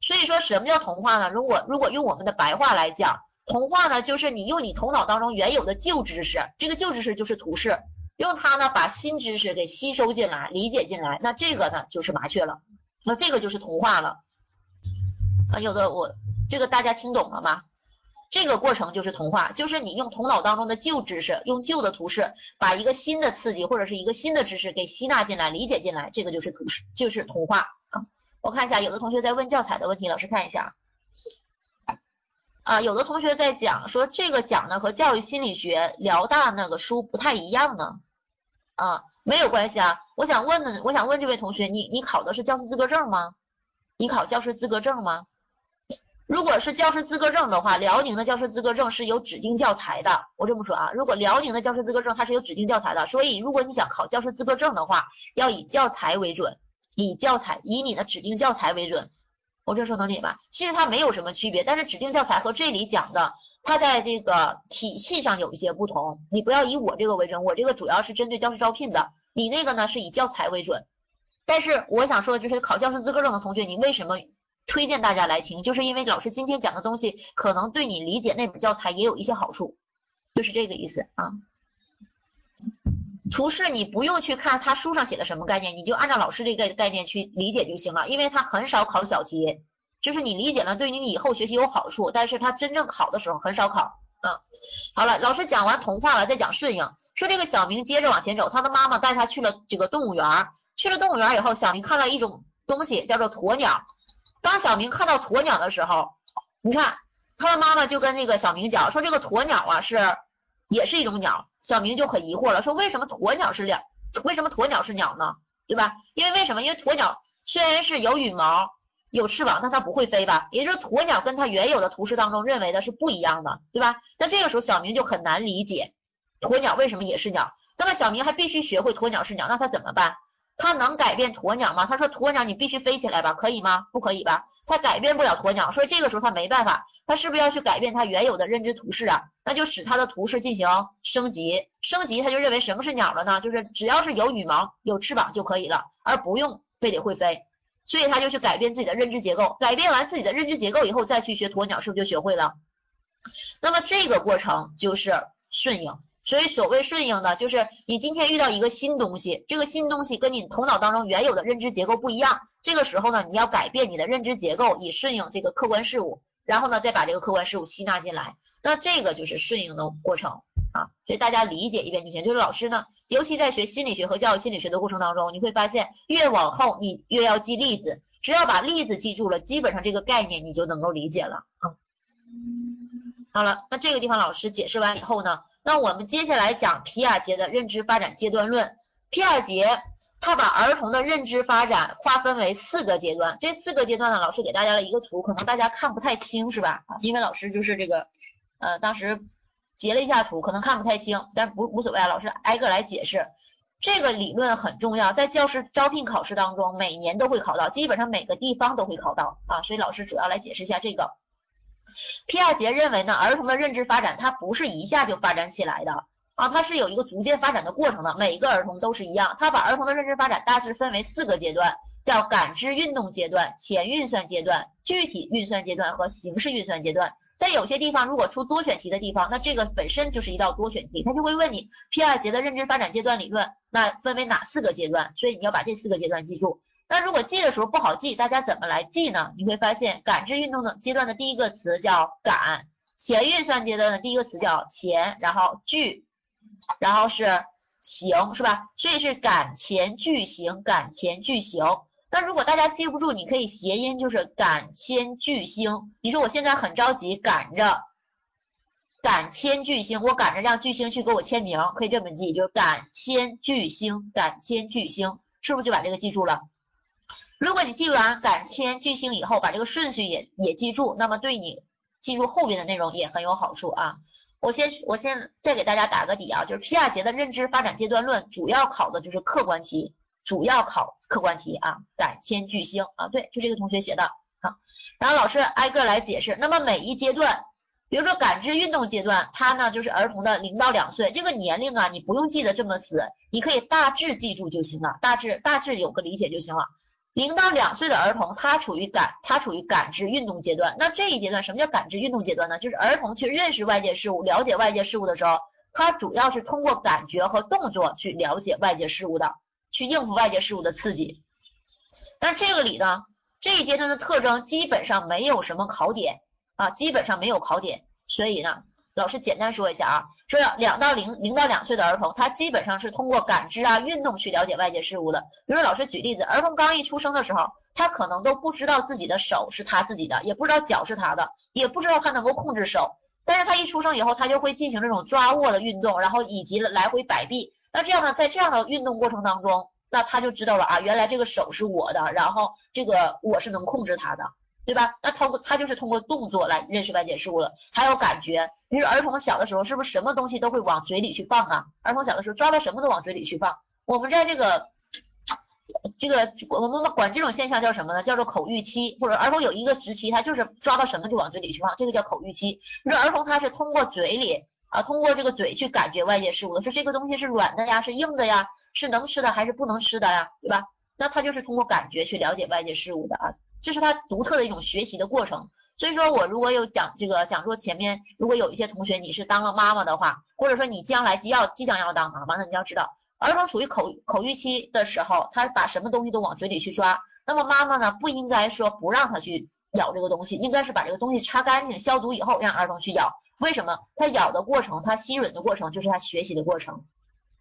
[SPEAKER 1] 所以说什么叫同化呢？如果如果用我们的白话来讲，同化呢就是你用你头脑当中原有的旧知识，这个旧知识就是图示，用它呢把新知识给吸收进来、理解进来，那这个呢就是麻雀了。那这个就是同化了。啊，有的我这个大家听懂了吗？这个过程就是同化，就是你用头脑当中的旧知识，用旧的图示，把一个新的刺激或者是一个新的知识给吸纳进来、理解进来，这个就是图示，就是同化啊。我看一下，有的同学在问教材的问题，老师看一下啊。有的同学在讲说这个讲的和教育心理学辽大那个书不太一样呢。啊，没有关系啊。我想问的，我想问这位同学，你你考的是教师资格证吗？你考教师资格证吗？如果是教师资格证的话，辽宁的教师资格证是有指定教材的。我这么说啊，如果辽宁的教师资格证它是有指定教材的，所以如果你想考教师资格证的话，要以教材为准，以教材以你的指定教材为准。我这说能理解吧？其实它没有什么区别，但是指定教材和这里讲的，它在这个体系上有一些不同。你不要以我这个为准，我这个主要是针对教师招聘的，你那个呢是以教材为准。但是我想说的就是考教师资格证的同学，你为什么？推荐大家来听，就是因为老师今天讲的东西可能对你理解那本教材也有一些好处，就是这个意思啊。图示你不用去看他书上写的什么概念，你就按照老师这个概念去理解就行了，因为他很少考小题，就是你理解了对你以后学习有好处，但是他真正考的时候很少考。嗯，好了，老师讲完童话了，再讲顺应。说这个小明接着往前走，他的妈妈带他去了这个动物园，去了动物园以后，小明看了一种东西叫做鸵鸟。当小明看到鸵鸟的时候，你看他的妈妈就跟那个小明讲说这个鸵鸟啊是也是一种鸟。小明就很疑惑了，说为什么鸵鸟是两？为什么鸵鸟是鸟呢？对吧？因为为什么？因为鸵鸟虽然是有羽毛、有翅膀，但它不会飞吧？也就是鸵鸟跟它原有的图示当中认为的是不一样的，对吧？那这个时候小明就很难理解鸵鸟为什么也是鸟。那么小明还必须学会鸵鸟是鸟，那他怎么办？他能改变鸵鸟吗？他说鸵鸟你必须飞起来吧，可以吗？不可以吧？他改变不了鸵鸟，所以这个时候他没办法，他是不是要去改变他原有的认知图示啊？那就使他的图示进行升级，升级他就认为什么是鸟了呢？就是只要是有羽毛、有翅膀就可以了，而不用非得会飞，所以他就去改变自己的认知结构，改变完自己的认知结构以后再去学鸵鸟，是不是就学会了？那么这个过程就是顺应。所以，所谓顺应呢，就是你今天遇到一个新东西，这个新东西跟你头脑当中原有的认知结构不一样，这个时候呢，你要改变你的认知结构，以顺应这个客观事物，然后呢，再把这个客观事物吸纳进来，那这个就是顺应的过程啊。所以大家理解一遍就行。就是老师呢，尤其在学心理学和教育心理学的过程当中，你会发现越往后你越要记例子，只要把例子记住了，基本上这个概念你就能够理解了啊。好了，那这个地方老师解释完以后呢？那我们接下来讲皮亚杰的认知发展阶段论。皮亚杰他把儿童的认知发展划分为四个阶段，这四个阶段呢，老师给大家了一个图，可能大家看不太清是吧？因为老师就是这个，呃，当时截了一下图，可能看不太清，但不无所谓啊，老师挨个来解释。这个理论很重要，在教师招聘考试当中，每年都会考到，基本上每个地方都会考到啊，所以老师主要来解释一下这个。皮亚杰认为呢，儿童的认知发展它不是一下就发展起来的啊，它是有一个逐渐发展的过程的。每一个儿童都是一样，他把儿童的认知发展大致分为四个阶段，叫感知运动阶段、前运算阶段、具体运算阶段和形式运算阶段。在有些地方如果出多选题的地方，那这个本身就是一道多选题，他就会问你皮亚杰的认知发展阶段理论，那分为哪四个阶段？所以你要把这四个阶段记住。那如果记的时候不好记，大家怎么来记呢？你会发现感知运动的阶段的第一个词叫感，前运算阶段的第一个词叫前，然后具，然后是行，是吧？所以是感前具行，感前具行。那如果大家记不住，你可以谐音，就是感千具星。你说我现在很着急，赶着感千巨星，我赶着让巨星去给我签名，可以这么记，就是感千巨星，感千巨星，是不是就把这个记住了？如果你记完感千巨星以后，把这个顺序也也记住，那么对你记住后边的内容也很有好处啊。我先我先再给大家打个底啊，就是皮亚杰的认知发展阶段论主要考的就是客观题，主要考客观题啊。感千巨星啊，对，就这个同学写的啊。然后老师挨个来解释。那么每一阶段，比如说感知运动阶段，它呢就是儿童的零到两岁这个年龄啊，你不用记得这么死，你可以大致记住就行了，大致大致有个理解就行了。零到两岁的儿童，他处于感，他处于感知运动阶段。那这一阶段，什么叫感知运动阶段呢？就是儿童去认识外界事物、了解外界事物的时候，他主要是通过感觉和动作去了解外界事物的，去应付外界事物的刺激。但这个里呢，这一阶段的特征基本上没有什么考点啊，基本上没有考点，所以呢。老师简单说一下啊，说两到零零到两岁的儿童，他基本上是通过感知啊、运动去了解外界事物的。比如老师举例子，儿童刚一出生的时候，他可能都不知道自己的手是他自己的，也不知道脚是他的，也不知道他能够控制手。但是他一出生以后，他就会进行这种抓握的运动，然后以及来回摆臂。那这样呢，在这样的运动过程当中，那他就知道了啊，原来这个手是我的，然后这个我是能控制他的。对吧？那通过他就是通过动作来认识外界事物的，还有感觉。比如儿童小的时候，是不是什么东西都会往嘴里去放啊？儿童小的时候抓到什么都往嘴里去放。我们在这个这个我们管这种现象叫什么呢？叫做口欲期，或者儿童有一个时期，他就是抓到什么就往嘴里去放，这个叫口欲期。你说儿童他是通过嘴里啊，通过这个嘴去感觉外界事物的，说这个东西是软的呀，是硬的呀，是能吃的还是不能吃的呀，对吧？那他就是通过感觉去了解外界事物的啊。这是他独特的一种学习的过程，所以说我如果有讲这个讲座前面，如果有一些同学你是当了妈妈的话，或者说你将来即要即将要当妈妈，那你要知道，儿童处于口口欲期的时候，他把什么东西都往嘴里去抓，那么妈妈呢不应该说不让他去咬这个东西，应该是把这个东西擦干净、消毒以后让儿童去咬。为什么？他咬的过程，他吸吮的过程，就是他学习的过程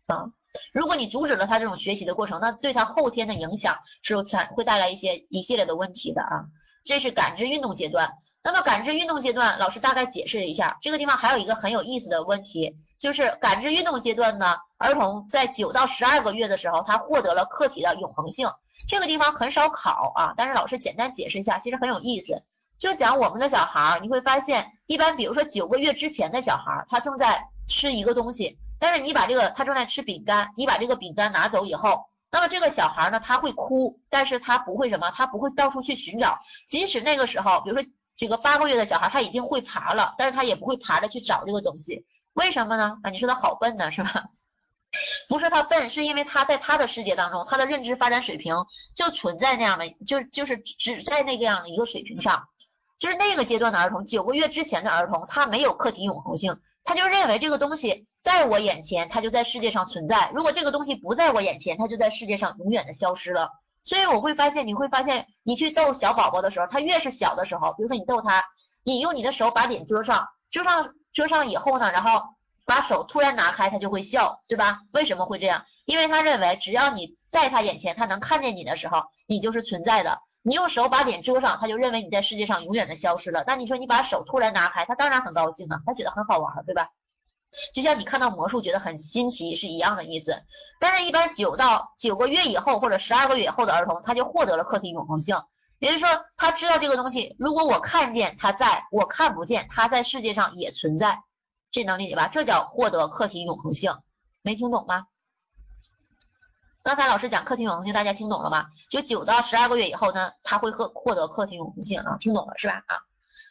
[SPEAKER 1] 啊。如果你阻止了他这种学习的过程，那对他后天的影响是产会带来一些一系列的问题的啊。这是感知运动阶段。那么感知运动阶段，老师大概解释一下，这个地方还有一个很有意思的问题，就是感知运动阶段呢，儿童在九到十二个月的时候，他获得了客体的永恒性。这个地方很少考啊，但是老师简单解释一下，其实很有意思。就讲我们的小孩，你会发现，一般比如说九个月之前的小孩，他正在吃一个东西，但是你把这个他正在吃饼干，你把这个饼干拿走以后。那么这个小孩呢，他会哭，但是他不会什么，他不会到处去寻找。即使那个时候，比如说这个八个月的小孩，他已经会爬了，但是他也不会爬着去找这个东西。为什么呢？啊，你说他好笨呢，是吧？不是他笨，是因为他在他的世界当中，他的认知发展水平就存在那样的，就就是只在那个样的一个水平上。就是那个阶段的儿童，九个月之前的儿童，他没有客体永恒性，他就认为这个东西。在我眼前，它就在世界上存在。如果这个东西不在我眼前，它就在世界上永远的消失了。所以我会发现，你会发现，你去逗小宝宝的时候，他越是小的时候，比如说你逗他，你用你的手把脸遮上，遮上遮上以后呢，然后把手突然拿开，他就会笑，对吧？为什么会这样？因为他认为只要你在他眼前，他能看见你的时候，你就是存在的。你用手把脸遮上，他就认为你在世界上永远的消失了。那你说你把手突然拿开，他当然很高兴啊，他觉得很好玩，对吧？就像你看到魔术觉得很新奇是一样的意思，但是，一般九到九个月以后或者十二个月以后的儿童，他就获得了客体永恒性，也就是说，他知道这个东西，如果我看见他在，我看不见他在世界上也存在，这能理解吧？这叫获得客体永恒性，没听懂吗？刚才老师讲客体永恒性，大家听懂了吗？就九到十二个月以后呢，他会获获得客体永恒性啊，听懂了是吧？啊，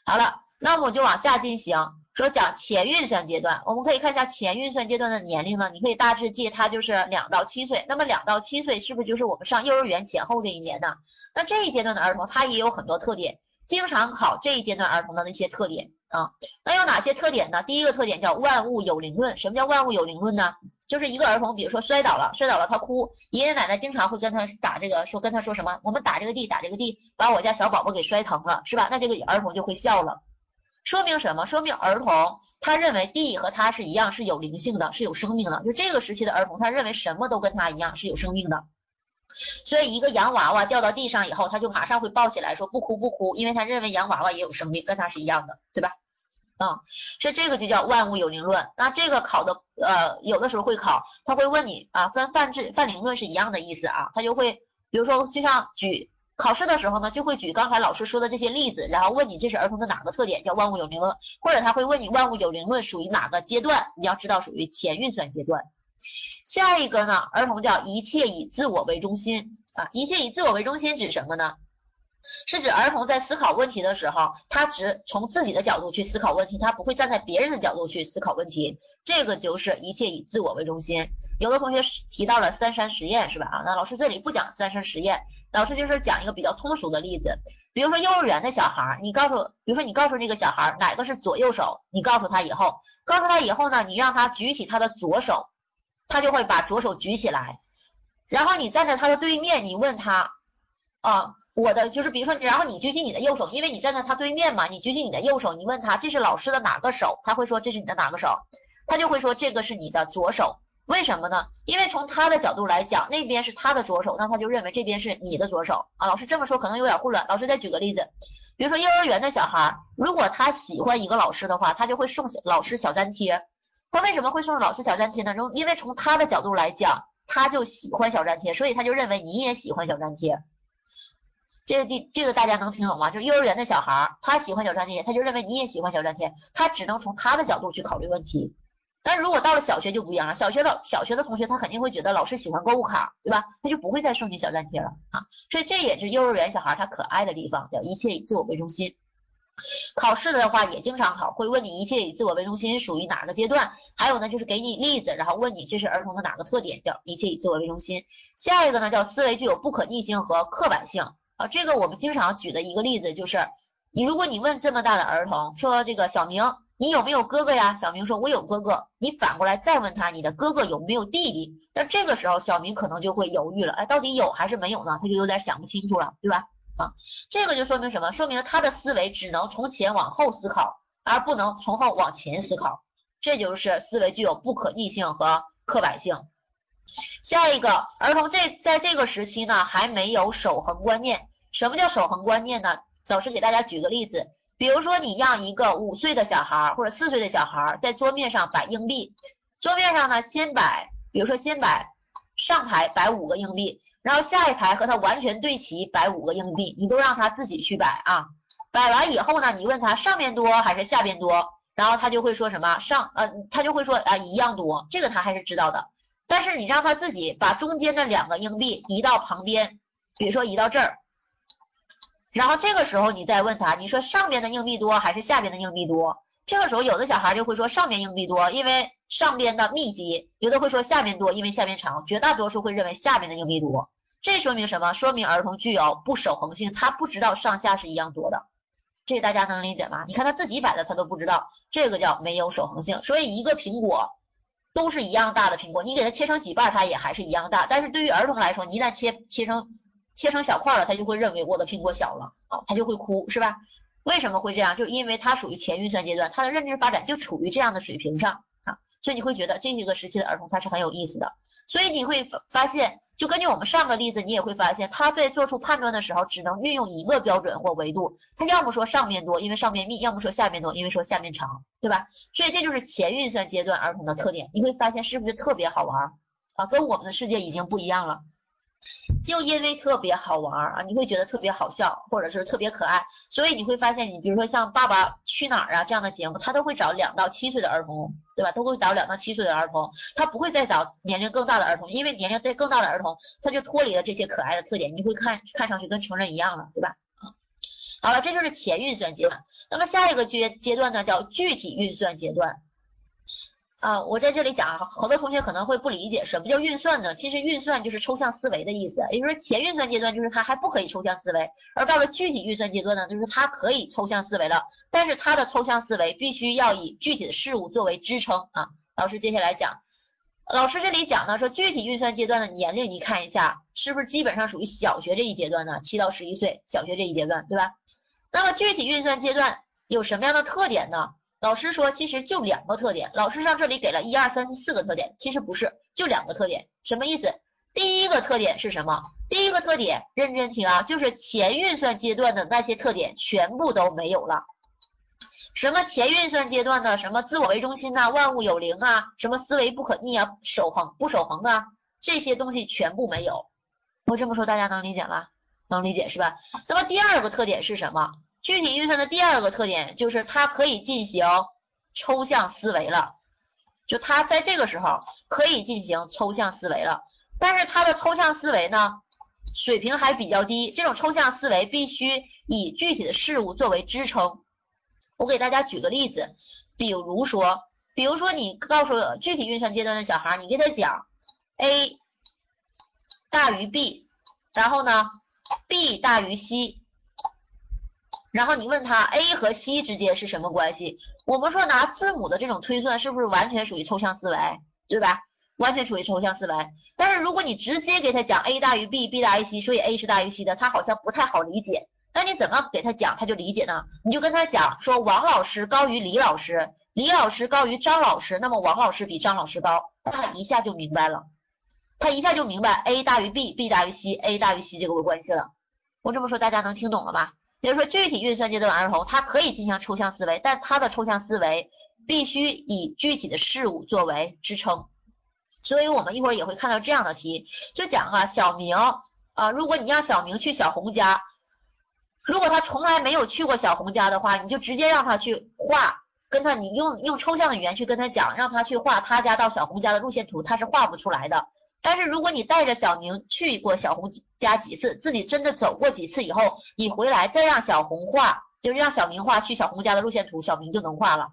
[SPEAKER 1] 好了，那我就往下进行。说讲前运算阶段，我们可以看一下前运算阶段的年龄呢，你可以大致记，它就是两到七岁。那么两到七岁是不是就是我们上幼儿园前后这一年呢？那这一阶段的儿童，他也有很多特点，经常考这一阶段儿童的那些特点啊。那有哪些特点呢？第一个特点叫万物有灵论。什么叫万物有灵论呢？就是一个儿童，比如说摔倒了，摔倒了他哭，爷爷奶奶经常会跟他打这个，说跟他说什么？我们打这个地，打这个地，把我家小宝宝给摔疼了，是吧？那这个儿童就会笑了。说明什么？说明儿童他认为地和他是一样，是有灵性的，是有生命的。就这个时期的儿童，他认为什么都跟他一样，是有生命的。所以一个洋娃娃掉到地上以后，他就马上会抱起来说不哭不哭，因为他认为洋娃娃也有生命，跟他是一样的，对吧？啊，所以这个就叫万物有灵论。那这个考的呃，有的时候会考，他会问你啊，跟泛质泛灵论是一样的意思啊，他就会比如说就像举。考试的时候呢，就会举刚才老师说的这些例子，然后问你这是儿童的哪个特点，叫万物有灵论，或者他会问你万物有灵论属于哪个阶段，你要知道属于前运算阶段。下一个呢，儿童叫一切以自我为中心啊，一切以自我为中心指什么呢？是指儿童在思考问题的时候，他只从自己的角度去思考问题，他不会站在别人的角度去思考问题，这个就是一切以自我为中心。有的同学提到了三山实验是吧？啊，那老师这里不讲三山实验。老师就是讲一个比较通俗的例子，比如说幼儿园的小孩，你告诉，比如说你告诉这个小孩哪个是左右手，你告诉他以后，告诉他以后呢，你让他举起他的左手，他就会把左手举起来，然后你站在他的对面，你问他，啊，我的就是比如说，然后你举起你的右手，因为你站在他对面嘛，你举起你的右手，你问他这是老师的哪个手，他会说这是你的哪个手，他就会说这个是你的左手。为什么呢？因为从他的角度来讲，那边是他的左手，那他就认为这边是你的左手啊。老师这么说可能有点混乱，老师再举个例子，比如说幼儿园的小孩，如果他喜欢一个老师的话，他就会送老师小粘贴。他为什么会送老师小粘贴呢？因为从他的角度来讲，他就喜欢小粘贴，所以他就认为你也喜欢小粘贴。这个第这个大家能听懂吗？就幼儿园的小孩，他喜欢小粘贴，他就认为你也喜欢小粘贴，他只能从他的角度去考虑问题。但是如果到了小学就不一样了，小学的小学的同学他肯定会觉得老师喜欢购物卡，对吧？他就不会再送你小粘贴了啊。所以这也是幼儿园小孩他可爱的地方，叫一切以自我为中心。考试的话也经常考，会问你一切以自我为中心属于哪个阶段？还有呢，就是给你例子，然后问你这是儿童的哪个特点，叫一切以自我为中心。下一个呢叫思维具有不可逆性和刻板性啊。这个我们经常举的一个例子就是，你如果你问这么大的儿童说这个小明。你有没有哥哥呀？小明说，我有哥哥。你反过来再问他，你的哥哥有没有弟弟？那这个时候小明可能就会犹豫了，哎，到底有还是没有呢？他就有点想不清楚了，对吧？啊，这个就说明什么？说明他的思维只能从前往后思考，而不能从后往前思考。这就是思维具有不可逆性和刻板性。下一个，儿童这在这个时期呢，还没有守恒观念。什么叫守恒观念呢？老师给大家举个例子。比如说，你让一个五岁的小孩或者四岁的小孩在桌面上摆硬币，桌面上呢先摆，比如说先摆上排摆五个硬币，然后下一排和他完全对齐摆五个硬币，你都让他自己去摆啊。摆完以后呢，你问他上面多还是下边多，然后他就会说什么上呃，他就会说啊一样多，这个他还是知道的。但是你让他自己把中间的两个硬币移到旁边，比如说移到这儿。然后这个时候你再问他，你说上边的硬币多还是下边的硬币多？这个时候有的小孩就会说上边硬币多，因为上边的密集；有的会说下边多，因为下边长。绝大多数会认为下边的硬币多。这说明什么？说明儿童具有不守恒性，他不知道上下是一样多的。这大家能理解吗？你看他自己摆的他都不知道，这个叫没有守恒性。所以一个苹果都是一样大的苹果，你给它切成几瓣，它也还是一样大。但是对于儿童来说，你一旦切切成切成小块了，他就会认为我的苹果小了啊，他就会哭，是吧？为什么会这样？就因为他属于前运算阶段，他的认知发展就处于这样的水平上啊，所以你会觉得这一个时期的儿童他是很有意思的。所以你会发现，就根据我们上个例子，你也会发现他在做出判断的时候，只能运用一个标准或维度，他要么说上面多，因为上面密；要么说下面多，因为说下面长，对吧？所以这就是前运算阶段儿童的特点。你会发现是不是特别好玩啊？跟我们的世界已经不一样了。就因为特别好玩啊，你会觉得特别好笑，或者是特别可爱，所以你会发现，你比如说像《爸爸去哪儿》啊这样的节目，他都会找两到七岁的儿童，对吧？都会找两到七岁的儿童，他不会再找年龄更大的儿童，因为年龄再更大的儿童，他就脱离了这些可爱的特点，你会看看上去跟成人一样了，对吧？啊，好了，这就是前运算阶段。那么下一个阶阶段呢，叫具体运算阶段。啊，我在这里讲啊，好多同学可能会不理解什么叫运算呢？其实运算就是抽象思维的意思，也就是说前运算阶段就是它还不可以抽象思维，而到了具体运算阶段呢，就是它可以抽象思维了，但是它的抽象思维必须要以具体的事物作为支撑啊。老师接下来讲，老师这里讲呢，说具体运算阶段的年龄，你看一下是不是基本上属于小学这一阶段呢？七到十一岁，小学这一阶段，对吧？那么具体运算阶段有什么样的特点呢？老师说，其实就两个特点。老师上这里给了一二三四四个特点，其实不是，就两个特点。什么意思？第一个特点是什么？第一个特点，认真听啊，就是前运算阶段的那些特点全部都没有了。什么前运算阶段的什么自我为中心呐，万物有灵啊，什么思维不可逆啊，守恒不守恒啊，这些东西全部没有。我这么说大家能理解吗？能理解是吧？那么第二个特点是什么？具体运算的第二个特点就是它可以进行抽象思维了，就它在这个时候可以进行抽象思维了，但是它的抽象思维呢水平还比较低，这种抽象思维必须以具体的事物作为支撑。我给大家举个例子，比如说，比如说你告诉具体运算阶段的小孩，你给他讲 a 大于 b，然后呢 b 大于 c。然后你问他 a 和 c 之间是什么关系？我们说拿字母的这种推算是不是完全属于抽象思维，对吧？完全属于抽象思维。但是如果你直接给他讲 a 大于 b，b 大于 c，所以 a 是大于 c 的，他好像不太好理解。那你怎么给他讲他就理解呢？你就跟他讲说王老师高于李老师，李老师高于张老师，那么王老师比张老师高，他一下就明白了，他一下就明白 a 大于 b，b 大于 c，a 大于 c 这个关系了。我这么说大家能听懂了吗？也就是说，具体运算阶段儿童，他可以进行抽象思维，但他的抽象思维必须以具体的事物作为支撑。所以我们一会儿也会看到这样的题，就讲啊，小明啊，如果你让小明去小红家，如果他从来没有去过小红家的话，你就直接让他去画，跟他你用用抽象的语言去跟他讲，让他去画他家到小红家的路线图，他是画不出来的。但是如果你带着小明去过小红家几次，自己真的走过几次以后，你回来再让小红画，就是让小明画去小红家的路线图，小明就能画了。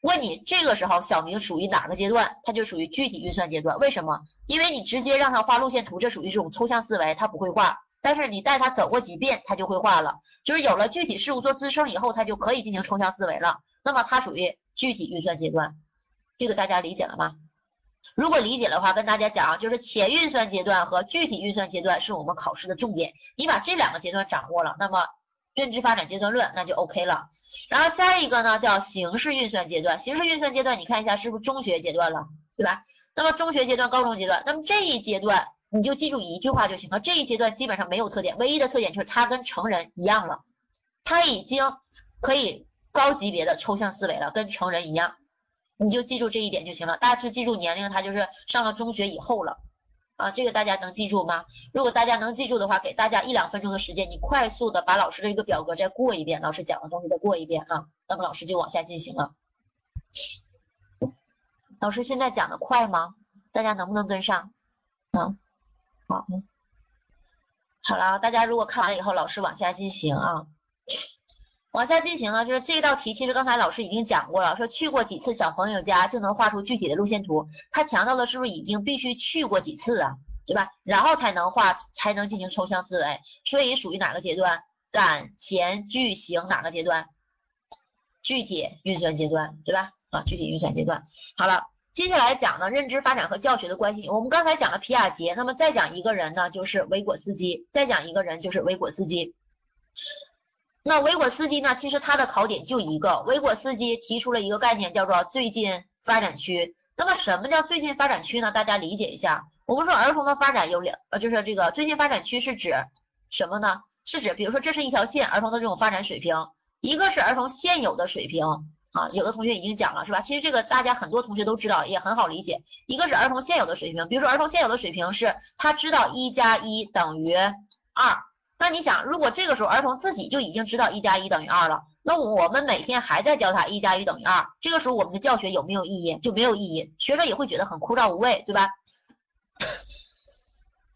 [SPEAKER 1] 问你这个时候小明属于哪个阶段？他就属于具体运算阶段。为什么？因为你直接让他画路线图，这属于这种抽象思维，他不会画。但是你带他走过几遍，他就会画了。就是有了具体事物做支撑以后，他就可以进行抽象思维了。那么他属于具体运算阶段，这个大家理解了吗？如果理解的话，跟大家讲啊，就是前运算阶段和具体运算阶段是我们考试的重点。你把这两个阶段掌握了，那么认知发展阶段论那就 OK 了。然后下一个呢叫形式运算阶段，形式运算阶段你看一下是不是中学阶段了，对吧？那么中学阶段、高中阶段，那么这一阶段你就记住一句话就行了，这一阶段基本上没有特点，唯一的特点就是它跟成人一样了，它已经可以高级别的抽象思维了，跟成人一样。你就记住这一点就行了，大致记住年龄，他就是上了中学以后了啊，这个大家能记住吗？如果大家能记住的话，给大家一两分钟的时间，你快速的把老师的一个表格再过一遍，老师讲的东西再过一遍啊，那么老师就往下进行了。老师现在讲的快吗？大家能不能跟上？嗯，好，好了，大家如果看完以后，老师往下进行啊。往下进行呢，就是这道题，其实刚才老师已经讲过了，说去过几次小朋友家就能画出具体的路线图。他强调的是不是已经必须去过几次啊，对吧？然后才能画，才能进行抽象思维。所以属于哪个阶段？感、前、句、型哪个阶段？具体运算阶段，对吧？啊，具体运算阶段。好了，接下来讲呢，认知发展和教学的关系。我们刚才讲了皮亚杰，那么再讲一个人呢，就是维果斯基。再讲一个人就是维果斯基。那维果斯基呢？其实他的考点就一个，维果斯基提出了一个概念，叫做最近发展区。那么什么叫最近发展区呢？大家理解一下。我们说儿童的发展有两，呃，就是这个最近发展区是指什么呢？是指比如说这是一条线，儿童的这种发展水平，一个是儿童现有的水平啊，有的同学已经讲了是吧？其实这个大家很多同学都知道，也很好理解。一个是儿童现有的水平，比如说儿童现有的水平是他知道一加一等于二。那你想，如果这个时候儿童自己就已经知道一加一等于二了，那我们每天还在教他一加一等于二，这个时候我们的教学有没有意义？就没有意义，学生也会觉得很枯燥无味，对吧？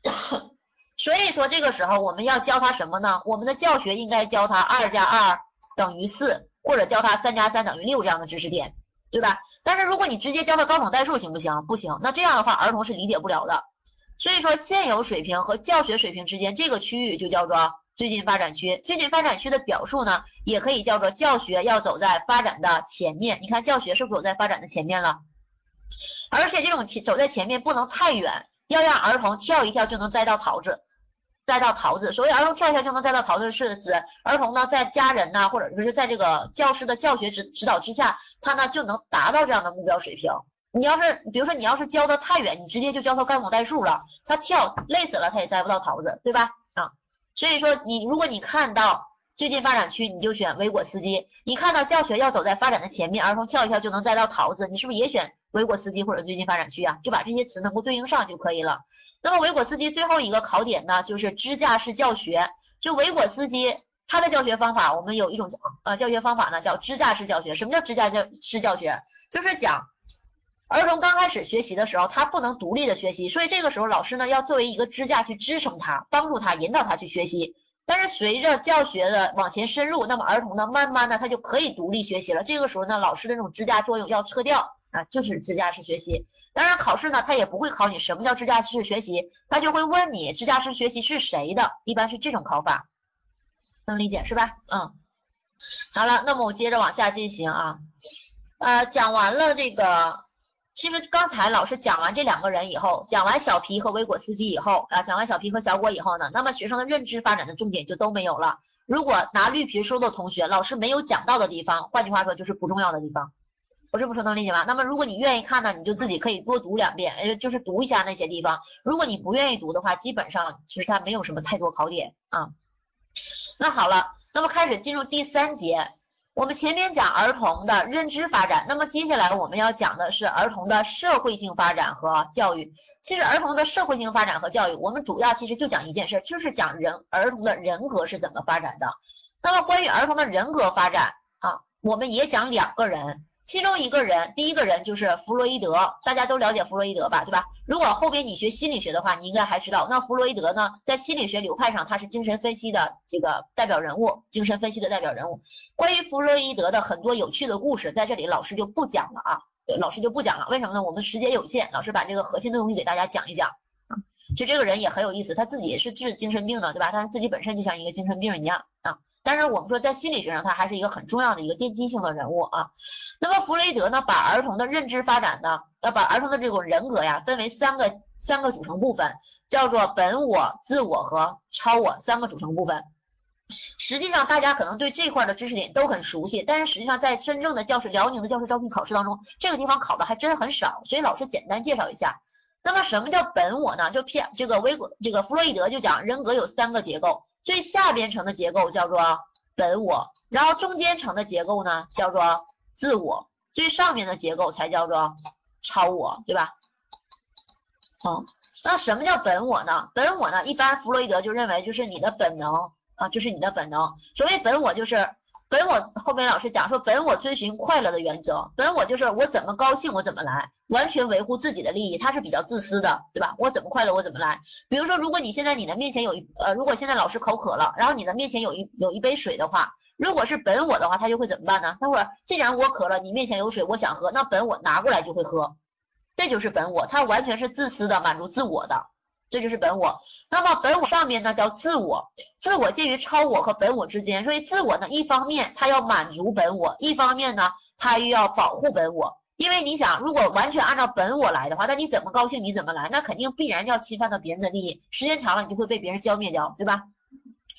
[SPEAKER 1] 所以说这个时候我们要教他什么呢？我们的教学应该教他二加二等于四，或者教他三加三等于六这样的知识点，对吧？但是如果你直接教他高等代数行不行？不行，那这样的话儿童是理解不了的。所以说，现有水平和教学水平之间这个区域就叫做最近发展区。最近发展区的表述呢，也可以叫做教学要走在发展的前面。你看，教学是不是走在发展的前面了？而且这种前走在前面不能太远，要让儿童跳一跳就能摘到桃子，摘到桃子。所谓儿童跳一跳就能摘到桃子，是指儿童呢在家人呢，或者说是在这个教师的教学指指导之下，他呢就能达到这样的目标水平。你要是比如说你要是教的太远，你直接就教他高等代数了，他跳累死了，他也摘不到桃子，对吧？啊，所以说你如果你看到最近发展区，你就选维果斯基；你看到教学要走在发展的前面，儿童跳一跳就能摘到桃子，你是不是也选维果斯基或者最近发展区啊？就把这些词能够对应上就可以了。那么维果斯基最后一个考点呢，就是支架式教学。就维果斯基他的教学方法，我们有一种呃教学方法呢，叫支架式教学。什么叫支架教式教学？就是讲。儿童刚开始学习的时候，他不能独立的学习，所以这个时候老师呢要作为一个支架去支撑他，帮助他，引导他去学习。但是随着教学的往前深入，那么儿童呢慢慢的他就可以独立学习了。这个时候呢，老师的这种支架作用要撤掉啊，就是支架式学习。当然考试呢他也不会考你什么叫支架式学习，他就会问你支架式学习是谁的，一般是这种考法，能理解是吧？嗯，好了，那么我接着往下进行啊，呃，讲完了这个。其实刚才老师讲完这两个人以后，讲完小皮和维果斯基以后啊，讲完小皮和小果以后呢，那么学生的认知发展的重点就都没有了。如果拿绿皮书的同学，老师没有讲到的地方，换句话说就是不重要的地方。我这么说能理解吗？那么如果你愿意看呢，你就自己可以多读两遍，呃，就是读一下那些地方。如果你不愿意读的话，基本上其实它没有什么太多考点啊。那好了，那么开始进入第三节。我们前面讲儿童的认知发展，那么接下来我们要讲的是儿童的社会性发展和教育。其实儿童的社会性发展和教育，我们主要其实就讲一件事，就是讲人儿童的人格是怎么发展的。那么关于儿童的人格发展啊，我们也讲两个人。其中一个人，第一个人就是弗洛伊德，大家都了解弗洛伊德吧，对吧？如果后边你学心理学的话，你应该还知道，那弗洛伊德呢，在心理学流派上他是精神分析的这个代表人物，精神分析的代表人物。关于弗洛伊德的很多有趣的故事，在这里老师就不讲了啊，老师就不讲了。为什么呢？我们时间有限，老师把这个核心的东西给大家讲一讲啊。其实这个人也很有意思，他自己是治精神病的，对吧？他自己本身就像一个精神病一样啊。但是我们说在心理学上，他还是一个很重要的一个奠基性的人物啊。那么弗雷德呢，把儿童的认知发展呢，要把儿童的这种人格呀，分为三个三个组成部分，叫做本我、自我和超我三个组成部分。实际上，大家可能对这块的知识点都很熟悉，但是实际上在真正的教师辽宁的教师招聘考试当中，这个地方考的还真很少，所以老师简单介绍一下。那么什么叫本我呢？就偏这个微这个弗洛伊德就讲人格有三个结构，最下边层的结构叫做本我，然后中间层的结构呢叫做自我，最上面的结构才叫做超我，对吧？好，那什么叫本我呢？本我呢，一般弗洛伊德就认为就是你的本能。啊，就是你的本能。所谓本我，就是本我。后面老师讲说，本我遵循快乐的原则。本我就是我怎么高兴我怎么来，完全维护自己的利益。他是比较自私的，对吧？我怎么快乐我怎么来。比如说，如果你现在你的面前有一呃，如果现在老师口渴了，然后你的面前有一有一杯水的话，如果是本我的话，他就会怎么办呢？他会既然我渴了，你面前有水，我想喝，那本我拿过来就会喝。这就是本我，他完全是自私的，满足自我的。这就是本我，那么本我上面呢叫自我，自我介于超我和本我之间，所以自我呢一方面它要满足本我，一方面呢它又要保护本我，因为你想如果完全按照本我来的话，那你怎么高兴你怎么来，那肯定必然要侵犯到别人的利益，时间长了你就会被别人消灭掉，对吧？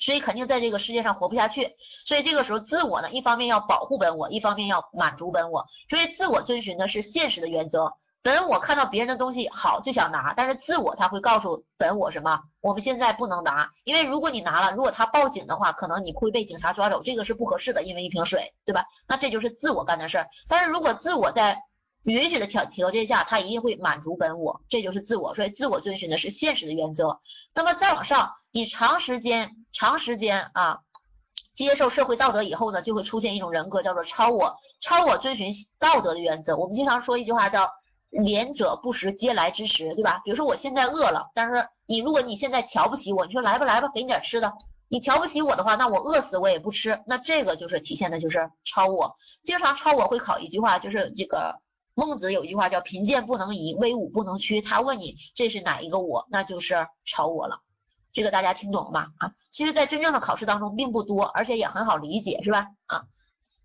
[SPEAKER 1] 所以肯定在这个世界上活不下去，所以这个时候自我呢一方面要保护本我，一方面要满足本我，所以自我遵循的是现实的原则。本我看到别人的东西好就想拿，但是自我他会告诉本我什么？我们现在不能拿，因为如果你拿了，如果他报警的话，可能你会被警察抓走，这个是不合适的，因为一瓶水，对吧？那这就是自我干的事儿。但是如果自我在允许的条条件下，他一定会满足本我，这就是自我。所以自我遵循的是现实的原则。那么再往上，你长时间长时间啊接受社会道德以后呢，就会出现一种人格叫做超我。超我遵循道德的原则。我们经常说一句话叫。廉者不食嗟来之食，对吧？比如说我现在饿了，但是你如果你现在瞧不起我，你说来吧来吧，给你点吃的。你瞧不起我的话，那我饿死我也不吃。那这个就是体现的就是超我。经常超我会考一句话，就是这个孟子有一句话叫贫贱不能移，威武不能屈。他问你这是哪一个我，那就是超我了。这个大家听懂了吗？啊，其实，在真正的考试当中并不多，而且也很好理解，是吧？啊，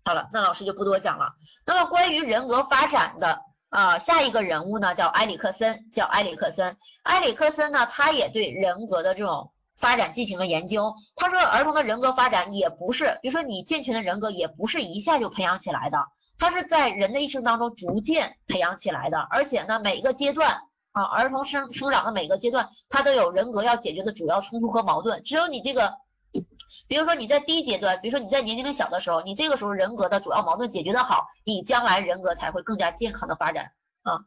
[SPEAKER 1] 好了，那老师就不多讲了。那么关于人格发展的。啊，下一个人物呢叫埃里克森，叫埃里克森。埃里克森呢，他也对人格的这种发展进行了研究。他说，儿童的人格发展也不是，比如说你健全的人格也不是一下就培养起来的，他是在人的一生当中逐渐培养起来的。而且呢，每一个阶段啊，儿童生生长的每个阶段，他都有人格要解决的主要冲突和矛盾。只有你这个。比如说你在低阶段，比如说你在年龄小的时候，你这个时候人格的主要矛盾解决的好，你将来人格才会更加健康的发展啊。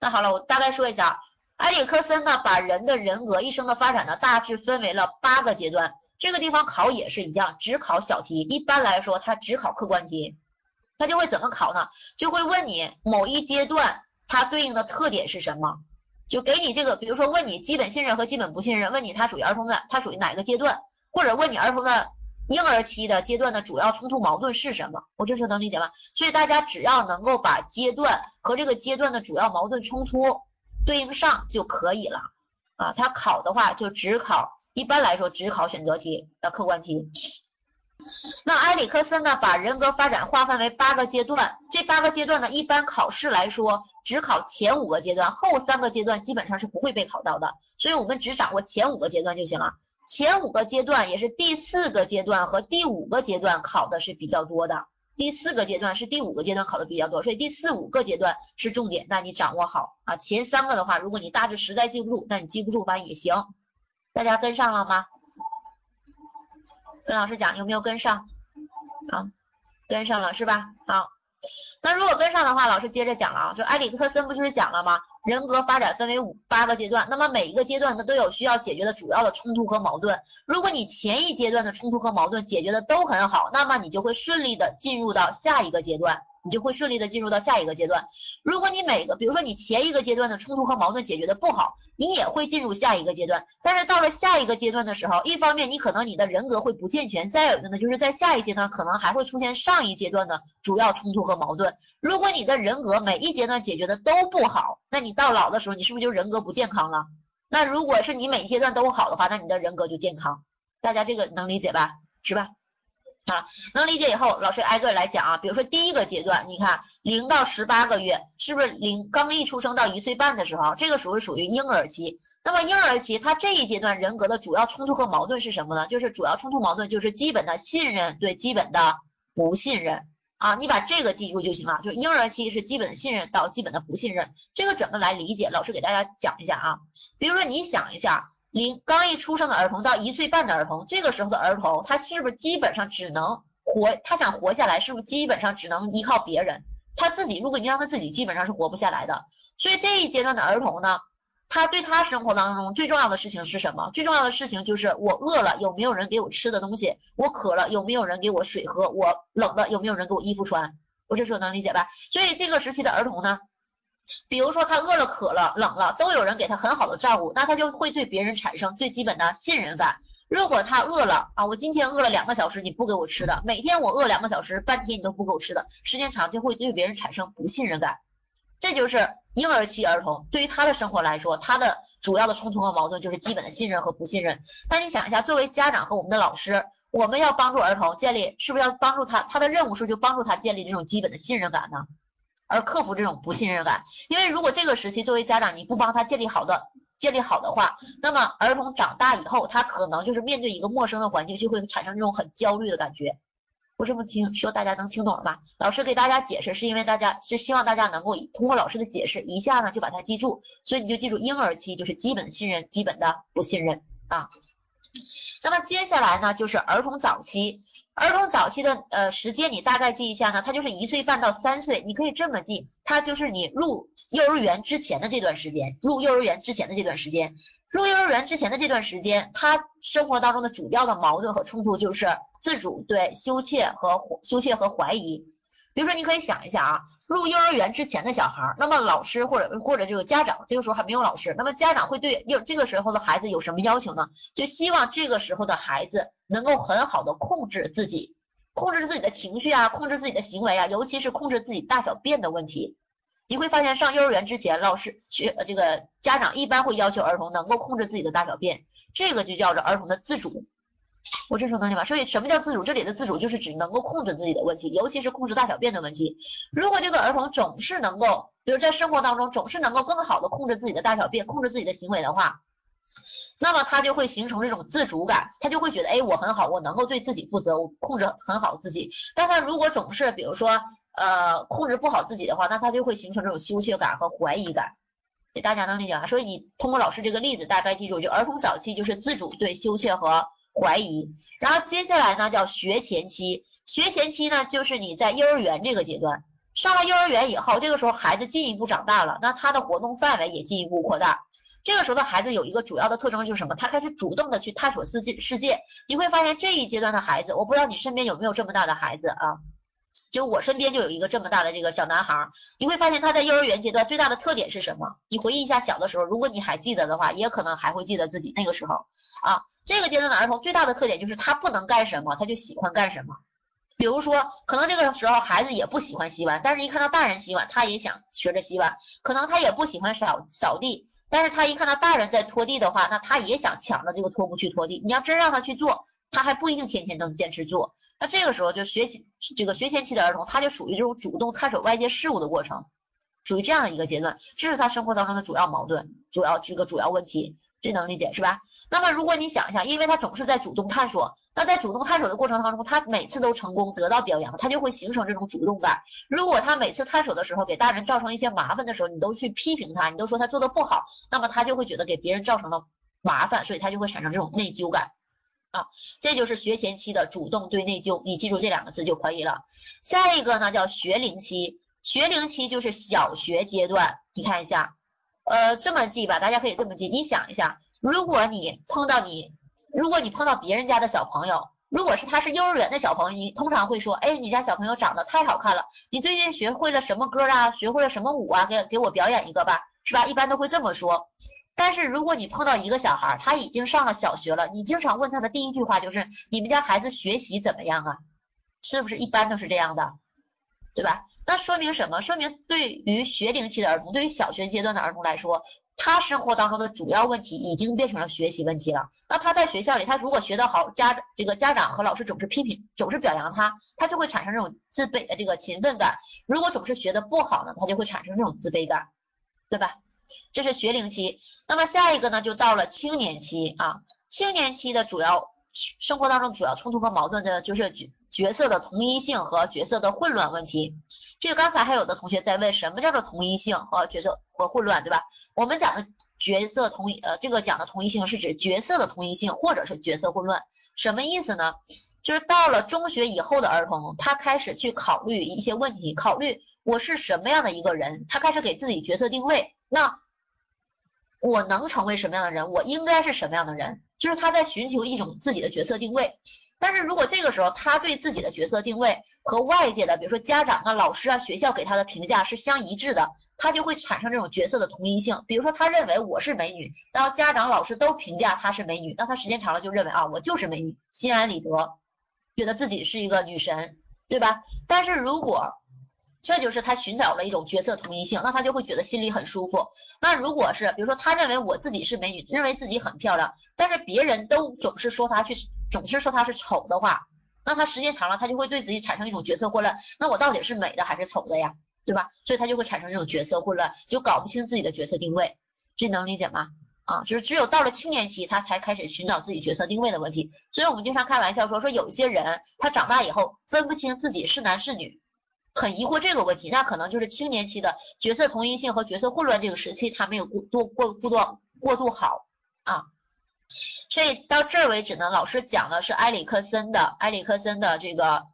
[SPEAKER 1] 那好了，我大概说一下，埃里克森呢把人的人格一生的发展呢大致分为了八个阶段，这个地方考也是一样，只考小题，一般来说他只考客观题，他就会怎么考呢？就会问你某一阶段它对应的特点是什么，就给你这个，比如说问你基本信任和基本不信任，问你它属于儿童的，它属于哪一个阶段？或者问你儿童的婴儿期的阶段的主要冲突矛盾是什么？我这是能理解吗？所以大家只要能够把阶段和这个阶段的主要矛盾冲突对应上就可以了啊。他考的话就只考，一般来说只考选择题的客观题。那埃里克森呢，把人格发展划分为八个阶段，这八个阶段呢，一般考试来说只考前五个阶段，后三个阶段基本上是不会被考到的，所以我们只掌握前五个阶段就行了。前五个阶段也是第四个阶段和第五个阶段考的是比较多的，第四个阶段是第五个阶段考的比较多，所以第四五个阶段是重点，那你掌握好啊。前三个的话，如果你大致实在记不住，那你记不住吧也行。大家跟上了吗？跟老师讲有没有跟上？啊，跟上了是吧？好，那如果跟上的话，老师接着讲了啊，就埃里克森不就是讲了吗？人格发展分为五八个阶段，那么每一个阶段呢都有需要解决的主要的冲突和矛盾。如果你前一阶段的冲突和矛盾解决的都很好，那么你就会顺利的进入到下一个阶段。你就会顺利的进入到下一个阶段。如果你每个，比如说你前一个阶段的冲突和矛盾解决的不好，你也会进入下一个阶段。但是到了下一个阶段的时候，一方面你可能你的人格会不健全，再有一个呢，就是在下一阶段可能还会出现上一阶段的主要冲突和矛盾。如果你的人格每一阶段解决的都不好，那你到老的时候，你是不是就人格不健康了？那如果是你每一阶段都好的话，那你的人格就健康。大家这个能理解吧？是吧？啊，能理解以后，老师挨个来讲啊。比如说第一个阶段，你看零到十八个月，是不是零刚一出生到一岁半的时候，这个属于属于婴儿期。那么婴儿期，他这一阶段人格的主要冲突和矛盾是什么呢？就是主要冲突矛盾就是基本的信任对基本的不信任啊。你把这个记住就行了。就婴儿期是基本的信任到基本的不信任，这个怎么来理解？老师给大家讲一下啊。比如说你想一下。零刚一出生的儿童到一岁半的儿童，这个时候的儿童，他是不是基本上只能活？他想活下来，是不是基本上只能依靠别人？他自己，如果你让他自己，基本上是活不下来的。所以这一阶段的儿童呢，他对他生活当中最重要的事情是什么？最重要的事情就是我饿了有没有人给我吃的东西？我渴了有没有人给我水喝？我冷了有没有人给我衣服穿？我这说能理解吧？所以这个时期的儿童呢？比如说他饿了、渴了、冷了，都有人给他很好的照顾，那他就会对别人产生最基本的信任感。如果他饿了啊，我今天饿了两个小时，你不给我吃的，每天我饿两个小时，半天你都不给我吃的，时间长就会对别人产生不信任感。这就是婴儿期儿童对于他的生活来说，他的主要的冲突和矛盾就是基本的信任和不信任。那你想一下，作为家长和我们的老师，我们要帮助儿童建立，是不是要帮助他？他的任务是就帮助他建立这种基本的信任感呢？而克服这种不信任感，因为如果这个时期作为家长你不帮他建立好的建立好的话，那么儿童长大以后，他可能就是面对一个陌生的环境，就会产生这种很焦虑的感觉。我这么听说大家能听懂了吧？老师给大家解释是因为大家是希望大家能够通过老师的解释一下呢就把它记住，所以你就记住婴儿期就是基本信任，基本的不信任啊。那么接下来呢就是儿童早期。儿童早期的呃时间你大概记一下呢，它就是一岁半到三岁，你可以这么记，它就是你入幼儿园之前的这段时间，入幼儿园之前的这段时间，入幼儿园之前的这段时间，他生活当中的主要的矛盾和冲突就是自主对羞怯和羞怯和怀疑。比如说，你可以想一下啊，入幼儿园之前的小孩，那么老师或者或者这个家长，这个时候还没有老师，那么家长会对幼这个时候的孩子有什么要求呢？就希望这个时候的孩子能够很好的控制自己，控制自己的情绪啊，控制自己的行为啊，尤其是控制自己大小便的问题。你会发现，上幼儿园之前，老师学这个家长一般会要求儿童能够控制自己的大小便，这个就叫做儿童的自主。我这时候能理解吧所以什么叫自主？这里的自主就是指能够控制自己的问题，尤其是控制大小便的问题。如果这个儿童总是能够，比如在生活当中总是能够更好的控制自己的大小便，控制自己的行为的话，那么他就会形成这种自主感，他就会觉得，哎，我很好，我能够对自己负责，我控制很好自己。但他如果总是，比如说，呃，控制不好自己的话，那他就会形成这种羞怯感和怀疑感。大家能理解吗？所以你通过老师这个例子，大概记住，就儿童早期就是自主对羞怯和。怀疑，然后接下来呢叫学前期，学前期呢就是你在幼儿园这个阶段，上了幼儿园以后，这个时候孩子进一步长大了，那他的活动范围也进一步扩大。这个时候的孩子有一个主要的特征就是什么？他开始主动的去探索世界世界。你会发现这一阶段的孩子，我不知道你身边有没有这么大的孩子啊？就我身边就有一个这么大的这个小男孩，你会发现他在幼儿园阶段最大的特点是什么？你回忆一下小的时候，如果你还记得的话，也可能还会记得自己那个时候啊。这个阶段的儿童最大的特点就是他不能干什么，他就喜欢干什么。比如说，可能这个时候孩子也不喜欢洗碗，但是一看到大人洗碗，他也想学着洗碗。可能他也不喜欢扫扫地，但是他一看到大人在拖地的话，那他也想抢着这个拖布去拖地。你要真让他去做，他还不一定天天能坚持做。那这个时候就学习这个学前期的儿童，他就属于这种主动探索外界事物的过程，属于这样的一个阶段，这是他生活当中的主要矛盾，主要这个主要问题。这能理解是吧？那么如果你想一下，因为他总是在主动探索，那在主动探索的过程当中，他每次都成功得到表扬，他就会形成这种主动感。如果他每次探索的时候给大人造成一些麻烦的时候，你都去批评他，你都说他做的不好，那么他就会觉得给别人造成了麻烦，所以他就会产生这种内疚感啊。这就是学前期的主动对内疚，你记住这两个字就可以了。下一个呢叫学龄期，学龄期就是小学阶段，你看一下。呃，这么记吧，大家可以这么记。你想一下，如果你碰到你，如果你碰到别人家的小朋友，如果是他是幼儿园的小朋友，你通常会说，哎，你家小朋友长得太好看了，你最近学会了什么歌啊？学会了什么舞啊？给给我表演一个吧，是吧？一般都会这么说。但是如果你碰到一个小孩，他已经上了小学了，你经常问他的第一句话就是，你们家孩子学习怎么样啊？是不是一般都是这样的？对吧？那说明什么？说明对于学龄期的儿童，对于小学阶段的儿童来说，他生活当中的主要问题已经变成了学习问题了。那他在学校里，他如果学得好，家这个家长和老师总是批评，总是表扬他，他就会产生这种自卑的这个勤奋感。如果总是学得不好呢，他就会产生这种自卑感，对吧？这是学龄期。那么下一个呢，就到了青年期啊。青年期的主要生活当中主要冲突和矛盾的就是角角色的同一性和角色的混乱问题。这个刚才还有的同学在问什么叫做同一性和角色和混乱，对吧？我们讲的角色同，呃，这个讲的同一性是指角色的同一性或者是角色混乱，什么意思呢？就是到了中学以后的儿童，他开始去考虑一些问题，考虑我是什么样的一个人，他开始给自己角色定位。那我能成为什么样的人？我应该是什么样的人？就是他在寻求一种自己的角色定位。但是如果这个时候他对自己的角色定位和外界的，比如说家长啊、老师啊、学校给他的评价是相一致的，他就会产生这种角色的同一性。比如说他认为我是美女，然后家长、老师都评价她是美女，那他时间长了就认为啊，我就是美女，心安理得，觉得自己是一个女神，对吧？但是如果这就是他寻找了一种角色同一性，那他就会觉得心里很舒服。那如果是比如说他认为我自己是美女，认为自己很漂亮，但是别人都总是说他去。总是说她是丑的话，那她时间长了，她就会对自己产生一种角色混乱。那我到底是美的还是丑的呀？对吧？所以她就会产生这种角色混乱，就搞不清自己的角色定位。这能理解吗？啊，就是只有到了青年期，他才开始寻找自己角色定位的问题。所以我们经常开玩笑说，说有些人他长大以后分不清自己是男是女，很疑惑这个问题，那可能就是青年期的角色同一性和角色混乱这个时期，他没有过多过过多过度好啊。所以到这儿为止呢，老师讲的是埃里克森的埃里克森的这个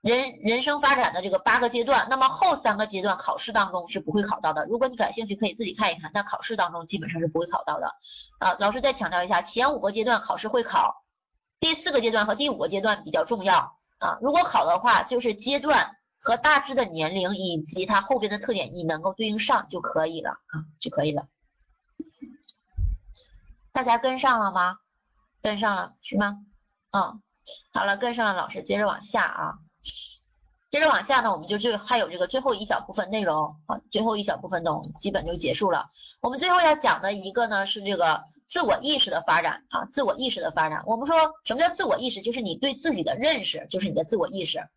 [SPEAKER 1] 人人生发展的这个八个阶段。那么后三个阶段考试当中是不会考到的。如果你感兴趣，可以自己看一看。但考试当中基本上是不会考到的。啊，老师再强调一下，前五个阶段考试会考，第四个阶段和第五个阶段比较重要啊。如果考的话，就是阶段和大致的年龄以及它后边的特点，你能够对应上就可以了啊，就可以了。大家跟上了吗？跟上了是吗？嗯，好了，跟上了，老师接着往下啊，接着往下呢，我们就这个还有这个最后一小部分内容啊，最后一小部分呢，基本就结束了。我们最后要讲的一个呢是这个自我意识的发展啊，自我意识的发展。我们说什么叫自我意识？就是你对自己的认识，就是你的自我意识。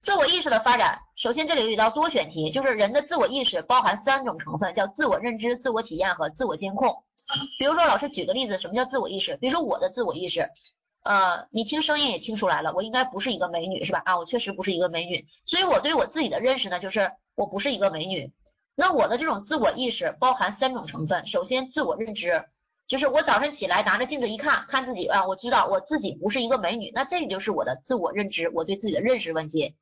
[SPEAKER 1] 自我意识的发展，首先这里有一道多选题，就是人的自我意识包含三种成分，叫自我认知、自我体验和自我监控。比如说，老师举个例子，什么叫自我意识？比如说我的自我意识，呃，你听声音也听出来了，我应该不是一个美女，是吧？啊，我确实不是一个美女，所以我对我自己的认识呢，就是我不是一个美女。那我的这种自我意识包含三种成分，首先自我认知，就是我早晨起来拿着镜子一看，看自己啊，我知道我自己不是一个美女，那这就是我的自我认知，我对自己的认识问题。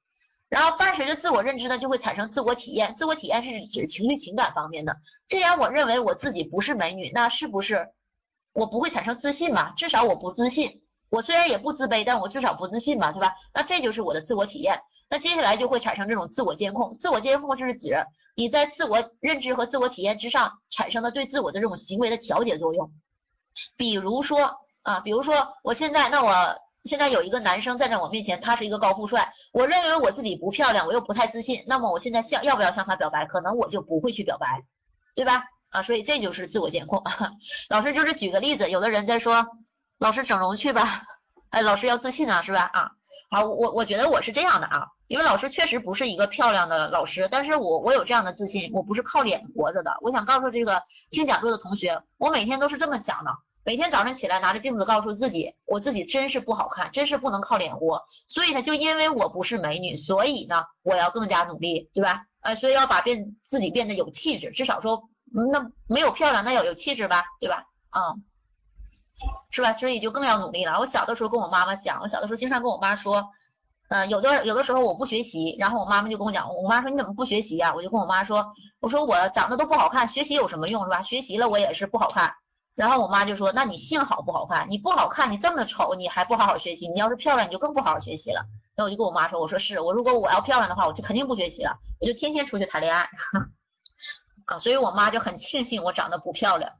[SPEAKER 1] 然后伴随着自我认知呢，就会产生自我体验。自我体验是指情绪情感方面的。既然我认为我自己不是美女，那是不是我不会产生自信嘛？至少我不自信。我虽然也不自卑，但我至少不自信嘛，对吧？那这就是我的自我体验。那接下来就会产生这种自我监控。自我监控就是指你在自我认知和自我体验之上产生的对自我的这种行为的调节作用。比如说啊，比如说我现在，那我。现在有一个男生站在我面前，他是一个高富帅，我认为我自己不漂亮，我又不太自信，那么我现在向要不要向他表白？可能我就不会去表白，对吧？啊，所以这就是自我监控。老师就是举个例子，有的人在说，老师整容去吧，哎，老师要自信啊，是吧？啊，好，我我觉得我是这样的啊，因为老师确实不是一个漂亮的老师，但是我我有这样的自信，我不是靠脸活着的。我想告诉这个听讲座的同学，我每天都是这么想的。每天早上起来拿着镜子告诉自己，我自己真是不好看，真是不能靠脸活。所以呢，就因为我不是美女，所以呢，我要更加努力，对吧？呃，所以要把变自己变得有气质，至少说，那没有漂亮，那要有气质吧，对吧？嗯，是吧？所以就更要努力了。我小的时候跟我妈妈讲，我小的时候经常跟我妈说，嗯，有的有的时候我不学习，然后我妈妈就跟我讲，我妈说你怎么不学习呀？我就跟我妈说，我说我长得都不好看，学习有什么用，是吧？学习了我也是不好看。然后我妈就说：“那你幸好不好看，你不好看，你这么丑，你还不好好学习？你要是漂亮，你就更不好好学习了。”那我就跟我妈说：“我说是我，如果我要漂亮的话，我就肯定不学习了，我就天天出去谈恋爱。”啊，所以我妈就很庆幸我长得不漂亮。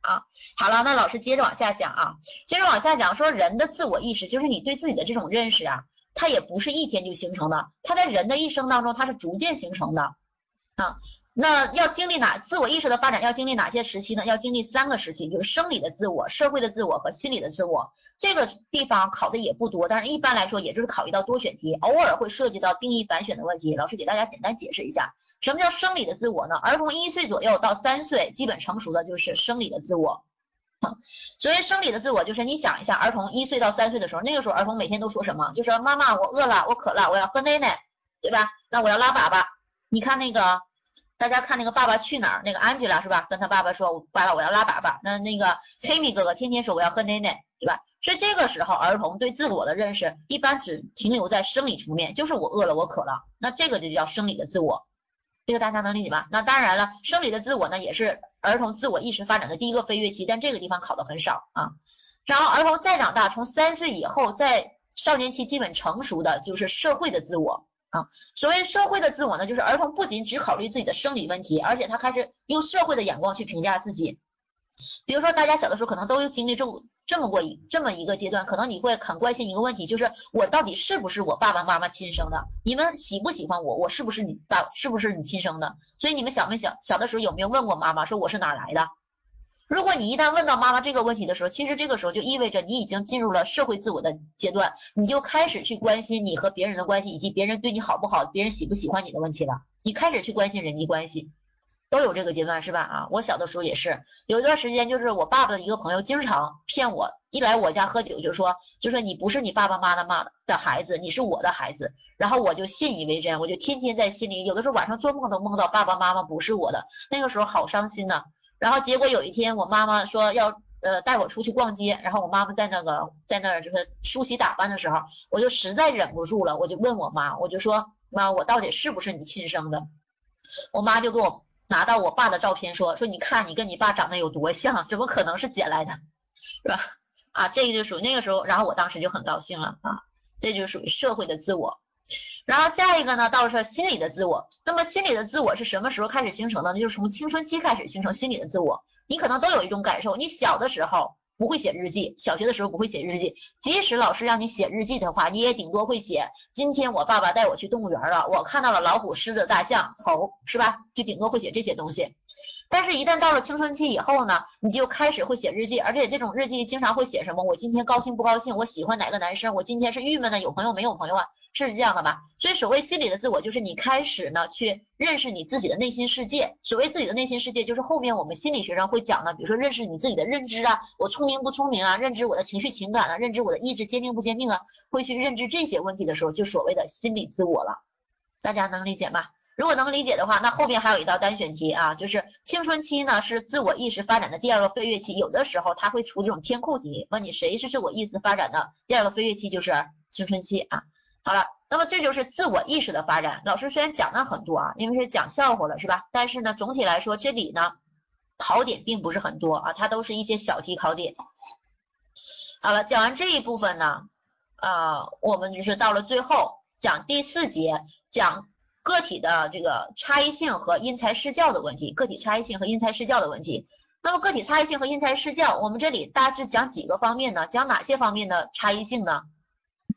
[SPEAKER 1] 啊，好了，那老师接着往下讲啊，接着往下讲说人的自我意识，就是你对自己的这种认识啊，它。也不是一天就形成的，它在人的一生当中，它是逐渐形成的啊。那要经历哪自我意识的发展？要经历哪些时期呢？要经历三个时期，就是生理的自我、社会的自我和心理的自我。这个地方考的也不多，但是一般来说，也就是考一道多选题，偶尔会涉及到定义反选的问题。老师给大家简单解释一下，什么叫生理的自我呢？儿童一岁左右到三岁，基本成熟的就是生理的自我。所谓生理的自我，就是你想一下，儿童一岁到三岁的时候，那个时候儿童每天都说什么？就说妈妈，我饿了，我渴了，我要喝奶奶，对吧？那我要拉粑粑。你看那个。大家看那个《爸爸去哪儿》，那个 Angela 是吧？跟他爸爸说：“爸爸，我要拉粑粑。”那那个 Timmy 哥哥天天说：“我要喝奶奶，对吧？”所以这个时候，儿童对自我的认识一般只停留在生理层面，就是我饿了，我渴了。那这个就叫生理的自我，这个大家能理解吧？那当然了，生理的自我呢，也是儿童自我意识发展的第一个飞跃期，但这个地方考的很少啊。然后儿童再长大，从三岁以后，在少年期基本成熟的就是社会的自我。啊，所谓社会的自我呢，就是儿童不仅只考虑自己的生理问题，而且他开始用社会的眼光去评价自己。比如说，大家小的时候可能都经历这这么过一这么一个阶段，可能你会很关心一个问题，就是我到底是不是我爸爸妈妈亲生的？你们喜不喜欢我？我是不是你爸？是不是你亲生的？所以你们想没想小的时候有没有问过妈妈，说我是哪来的？如果你一旦问到妈妈这个问题的时候，其实这个时候就意味着你已经进入了社会自我的阶段，你就开始去关心你和别人的关系，以及别人对你好不好，别人喜不喜欢你的问题了。你开始去关心人际关系，都有这个阶段是吧？啊，我小的时候也是，有一段时间就是我爸爸的一个朋友经常骗我，一来我家喝酒就说，就说你不是你爸爸妈妈的孩子，你是我的孩子，然后我就信以为真，我就天天在心里，有的时候晚上做梦都梦到爸爸妈妈不是我的，那个时候好伤心呐。然后结果有一天，我妈妈说要呃带我出去逛街，然后我妈妈在那个在那儿就是梳洗打扮的时候，我就实在忍不住了，我就问我妈，我就说妈，我到底是不是你亲生的？我妈就给我拿到我爸的照片说说你看你跟你爸长得有多像，怎么可能是捡来的，是吧？啊，这个就属于那个时候，然后我当时就很高兴了啊，这就属于社会的自我。然后下一个呢，倒是心理的自我。那么心理的自我是什么时候开始形成的？那就是从青春期开始形成心理的自我。你可能都有一种感受，你小的时候不会写日记，小学的时候不会写日记。即使老师让你写日记的话，你也顶多会写今天我爸爸带我去动物园了，我看到了老虎、狮子、大象、猴，是吧？就顶多会写这些东西。但是，一旦到了青春期以后呢，你就开始会写日记，而且这种日记经常会写什么？我今天高兴不高兴？我喜欢哪个男生？我今天是郁闷的，有朋友没有朋友啊？是这样的吧？所以，所谓心理的自我，就是你开始呢去认识你自己的内心世界。所谓自己的内心世界，就是后面我们心理学上会讲的，比如说认识你自己的认知啊，我聪明不聪明啊？认知我的情绪情感啊？认知我的意志坚定不坚定啊？会去认知这些问题的时候，就所谓的心理自我了。大家能理解吗？如果能理解的话，那后边还有一道单选题啊，就是青春期呢是自我意识发展的第二个飞跃期，有的时候他会出这种填空题，问你谁是自我意识发展的第二个飞跃期，就是青春期啊。好了，那么这就是自我意识的发展。老师虽然讲了很多啊，因为是讲笑话了是吧？但是呢，总体来说这里呢考点并不是很多啊，它都是一些小题考点。好了，讲完这一部分呢，啊，我们就是到了最后讲第四节讲。个体的这个差异性和因材施教的问题，个体差异性和因材施教的问题。那么个体差异性和因材施教，我们这里大致讲几个方面呢？讲哪些方面的差异性呢？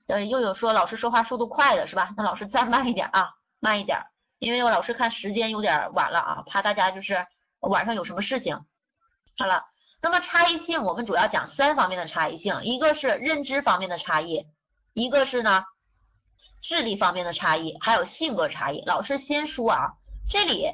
[SPEAKER 1] 呃，又有说老师说话速度快的是吧？那老师再慢一点啊，慢一点，因为我老师看时间有点晚了啊，怕大家就是晚上有什么事情。好了，那么差异性我们主要讲三方面的差异性，一个是认知方面的差异，一个是呢。智力方面的差异，还有性格差异。老师先说啊，这里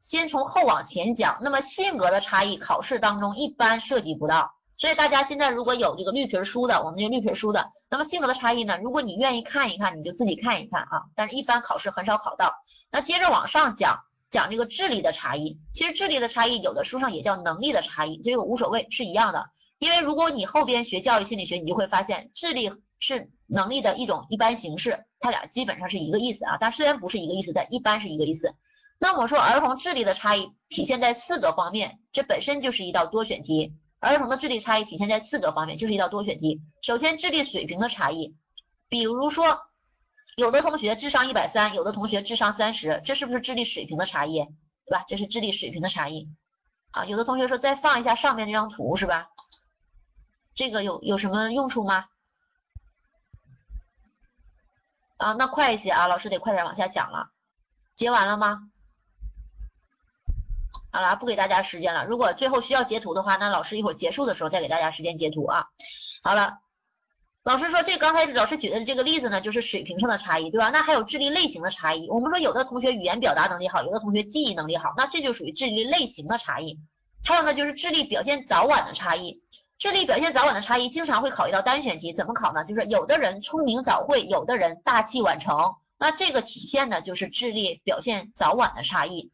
[SPEAKER 1] 先从后往前讲。那么性格的差异，考试当中一般涉及不到。所以大家现在如果有这个绿皮书的，我们就绿皮书的。那么性格的差异呢，如果你愿意看一看，你就自己看一看啊。但是一般考试很少考到。那接着往上讲，讲这个智力的差异。其实智力的差异，有的书上也叫能力的差异，这个无所谓，是一样的。因为如果你后边学教育心理学，你就会发现智力。是能力的一种一般形式，它俩基本上是一个意思啊，但虽然不是一个意思，但一般是一个意思。那我说儿童智力的差异体现在四个方面，这本身就是一道多选题。儿童的智力差异体现在四个方面，就是一道多选题。首先，智力水平的差异，比如说有的同学智商一百三，有的同学智商三十，这是不是智力水平的差异？对吧？这是智力水平的差异啊。有的同学说再放一下上面这张图是吧？这个有有什么用处吗？啊，那快一些啊，老师得快点往下讲了。截完了吗？好了，不给大家时间了。如果最后需要截图的话，那老师一会儿结束的时候再给大家时间截图啊。好了，老师说这刚才老师举的这个例子呢，就是水平上的差异，对吧？那还有智力类型的差异。我们说有的同学语言表达能力好，有的同学记忆能力好，那这就属于智力类型的差异。还有呢，就是智力表现早晚的差异。智力表现早晚的差异经常会考一道单选题，怎么考呢？就是有的人聪明早会，有的人大器晚成。那这个体现的就是智力表现早晚的差异。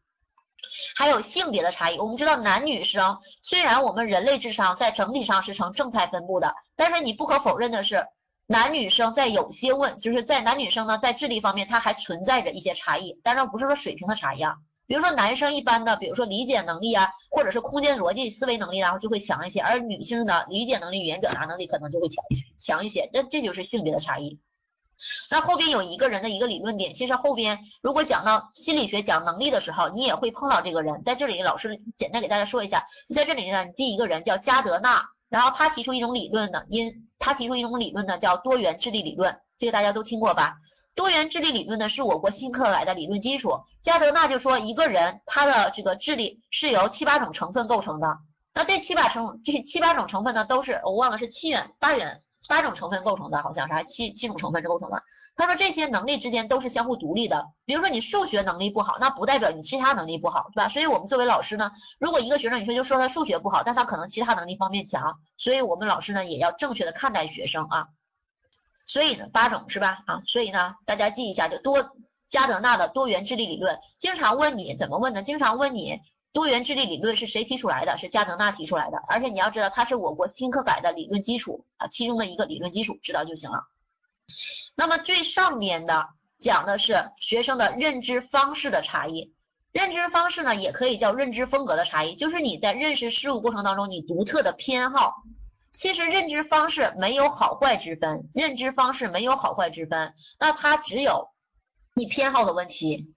[SPEAKER 1] 还有性别的差异，我们知道男女生虽然我们人类智商在整体上是呈正态分布的，但是你不可否认的是，男女生在有些问，就是在男女生呢在智力方面，它还存在着一些差异，当然不是说水平的差异啊。比如说男生一般的，比如说理解能力啊，或者是空间逻辑思维能力然后就会强一些，而女性的理解能力、语言表达能力可能就会强一些，强一些，那这就是性别的差异。那后边有一个人的一个理论点，其实后边如果讲到心理学讲能力的时候，你也会碰到这个人。在这里，老师简单给大家说一下，在这里呢，你记一个人叫加德纳，然后他提出一种理论呢，因他提出一种理论呢叫多元智力理论，这个大家都听过吧？多元智力理论呢是我国新课来的理论基础。加德纳就说一个人他的这个智力是由七八种成分构成的，那这七八成这七八种成分呢都是我忘了是七元八元。八种成分构成的，好像是七七种成分是构成的。他说这些能力之间都是相互独立的。比如说你数学能力不好，那不代表你其他能力不好，对吧？所以我们作为老师呢，如果一个学生你说就说他数学不好，但他可能其他能力方面强，所以我们老师呢也要正确的看待学生啊。所以呢，八种是吧？啊，所以呢，大家记一下，就多加德纳的多元智力理论，经常问你怎么问呢？经常问你。多元智力理论是谁提出来的？是加德纳提出来的，而且你要知道，它是我国新课改的理论基础啊，其中的一个理论基础，知道就行了。那么最上面的讲的是学生的认知方式的差异，认知方式呢也可以叫认知风格的差异，就是你在认识事物过程当中你独特的偏好。其实认知方式没有好坏之分，认知方式没有好坏之分，那它只有你偏好的问题。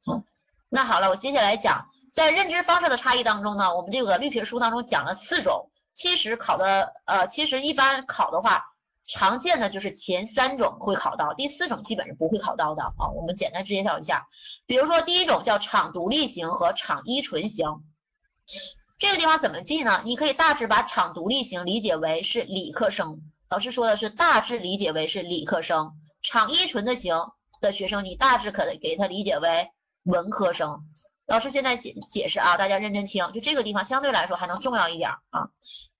[SPEAKER 1] 那好了，我接下来讲。在认知方式的差异当中呢，我们这个绿皮书当中讲了四种，其实考的呃，其实一般考的话，常见的就是前三种会考到，第四种基本是不会考到的啊。我们简单介绍一下，比如说第一种叫场独立型和场依存型，这个地方怎么记呢？你可以大致把场独立型理解为是理科生，老师说的是大致理解为是理科生，场依存的型的学生，你大致可给他理解为文科生。老师现在解解释啊，大家认真听，就这个地方相对来说还能重要一点啊。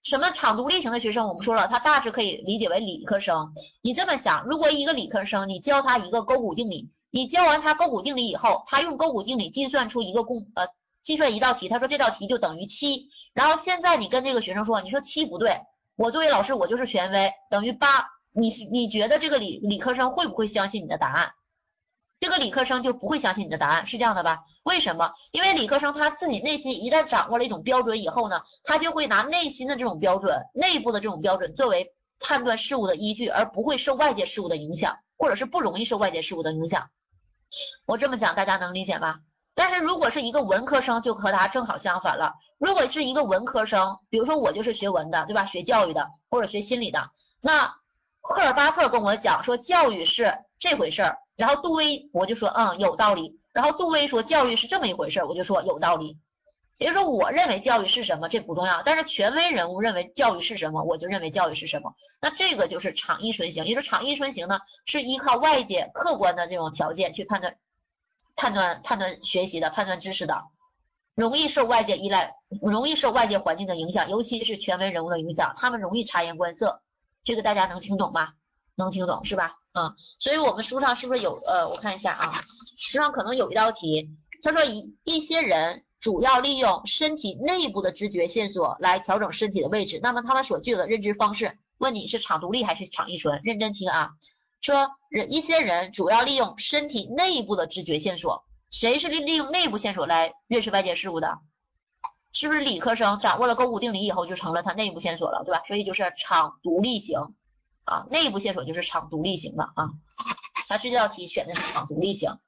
[SPEAKER 1] 什么场独立型的学生，我们说了，他大致可以理解为理科生。你这么想，如果一个理科生，你教他一个勾股定理，你教完他勾股定理以后，他用勾股定理计算出一个公呃，计算一道题，他说这道题就等于七。然后现在你跟这个学生说，你说七不对，我作为老师我就是权威，等于八。你你觉得这个理理科生会不会相信你的答案？这个理科生就不会相信你的答案，是这样的吧？为什么？因为理科生他自己内心一旦掌握了一种标准以后呢，他就会拿内心的这种标准、内部的这种标准作为判断事物的依据，而不会受外界事物的影响，或者是不容易受外界事物的影响。我这么讲，大家能理解吗？但是如果是一个文科生，就和他正好相反了。如果是一个文科生，比如说我就是学文的，对吧？学教育的或者学心理的，那赫尔巴特跟我讲说教育是这回事儿。然后杜威我就说嗯有道理，然后杜威说教育是这么一回事儿，我就说有道理。也就是说我认为教育是什么这不重要，但是权威人物认为教育是什么，我就认为教育是什么。那这个就是场依存型，也就是场依存型呢是依靠外界客观的这种条件去判断判断判断学习的判断知识的，容易受外界依赖，容易受外界环境的影响，尤其是权威人物的影响，他们容易察言观色，这个大家能听懂吗？能听懂是吧？嗯，所以我们书上是不是有呃，我看一下啊，书上可能有一道题，他说一一些人主要利用身体内部的知觉线索来调整身体的位置，那么他们所具有的认知方式，问你是场独立还是场依存？认真听啊，说人一些人主要利用身体内部的知觉线索，谁是利利用内部线索来认识外界事物的？是不是理科生掌握了勾股定理以后就成了他内部线索了，对吧？所以就是场独立型。啊，内部线索就是场独立型的啊，它这道题选的是场独立型。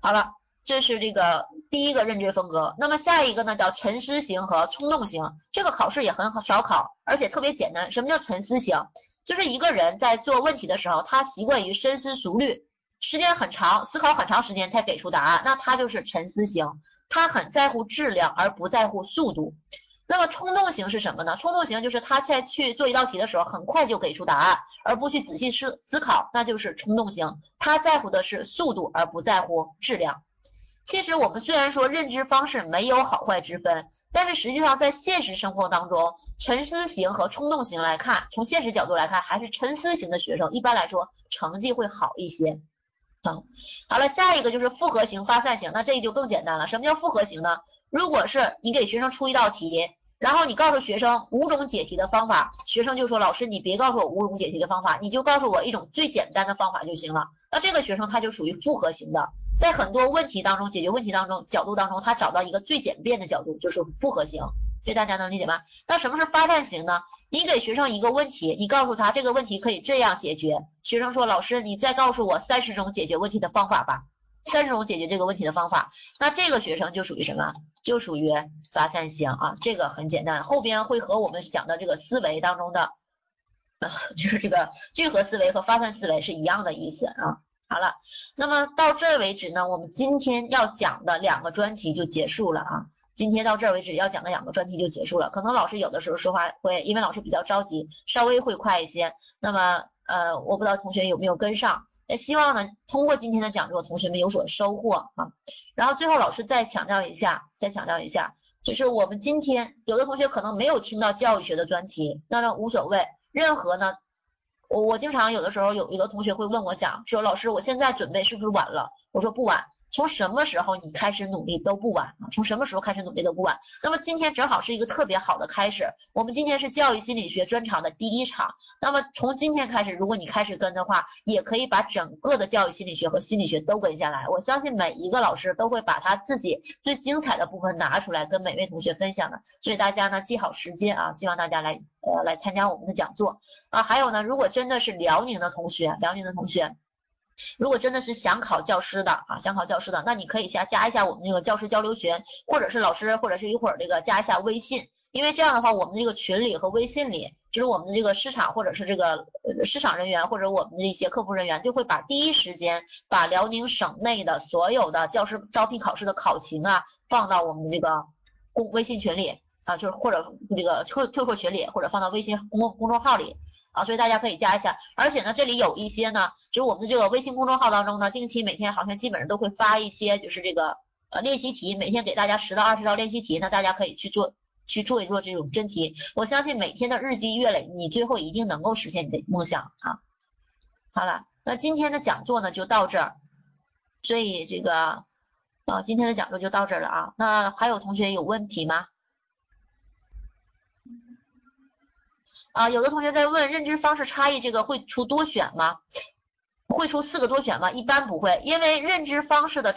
[SPEAKER 1] 好了，这是这个第一个认知风格。那么下一个呢叫沉思型和冲动型，这个考试也很少考，而且特别简单。什么叫沉思型？就是一个人在做问题的时候，他习惯于深思熟虑，时间很长，思考很长时间才给出答案，那他就是沉思型，他很在乎质量而不在乎速度。那么冲动型是什么呢？冲动型就是他在去做一道题的时候，很快就给出答案，而不去仔细思思考，那就是冲动型。他在乎的是速度，而不在乎质量。其实我们虽然说认知方式没有好坏之分，但是实际上在现实生活当中，沉思型和冲动型来看，从现实角度来看，还是沉思型的学生一般来说成绩会好一些。啊，好了，下一个就是复合型发散型，那这就更简单了。什么叫复合型呢？如果是你给学生出一道题。然后你告诉学生五种解题的方法，学生就说老师你别告诉我五种解题的方法，你就告诉我一种最简单的方法就行了。那这个学生他就属于复合型的，在很多问题当中解决问题当中角度当中，他找到一个最简便的角度就是复合型，这大家能理解吗？那什么是发散型呢？你给学生一个问题，你告诉他这个问题可以这样解决，学生说老师你再告诉我三十种解决问题的方法吧。三十种解决这个问题的方法，那这个学生就属于什么？就属于发散型啊，这个很简单，后边会和我们讲的这个思维当中的，啊，就是这个聚合思维和发散思维是一样的意思啊。好了，那么到这儿为止呢，我们今天要讲的两个专题就结束了啊。今天到这儿为止要讲的两个专题就结束了，可能老师有的时候说话会，因为老师比较着急，稍微会快一些。那么呃，我不知道同学有没有跟上。也希望呢，通过今天的讲座，同学们有所收获啊。然后最后老师再强调一下，再强调一下，就是我们今天有的同学可能没有听到教育学的专题，那无所谓。任何呢，我我经常有的时候有一个同学会问我讲，说老师我现在准备是不是晚了？我说不晚。从什么时候你开始努力都不晚啊！从什么时候开始努力都不晚。那么今天正好是一个特别好的开始。我们今天是教育心理学专场的第一场。那么从今天开始，如果你开始跟的话，也可以把整个的教育心理学和心理学都跟下来。我相信每一个老师都会把他自己最精彩的部分拿出来跟每位同学分享的。所以大家呢记好时间啊，希望大家来呃来参加我们的讲座啊。还有呢，如果真的是辽宁的同学，辽宁的同学。如果真的是想考教师的啊，想考教师的，那你可以先加一下我们这个教师交流群，或者是老师，或者是一会儿这个加一下微信，因为这样的话，我们这个群里和微信里，就是我们的这个市场或者是这个市场人员或者我们的一些客服人员，就会把第一时间把辽宁省内的所有的教师招聘考试的考情啊，放到我们这个公微信群里啊，就是或者这个 Q QQ 群里，或者放到微信公公众号里。啊，所以大家可以加一下，而且呢，这里有一些呢，就是我们的这个微信公众号当中呢，定期每天好像基本上都会发一些，就是这个呃练习题，每天给大家十到二十道练习题，那大家可以去做，去做一做这种真题。我相信每天的日积月累，你最后一定能够实现你的梦想啊。好了，那今天的讲座呢就到这儿，所以这个呃今天的讲座就到这儿了啊。那还有同学有问题吗？啊，有的同学在问认知方式差异这个会出多选吗？会出四个多选吗？一般不会，因为认知方式的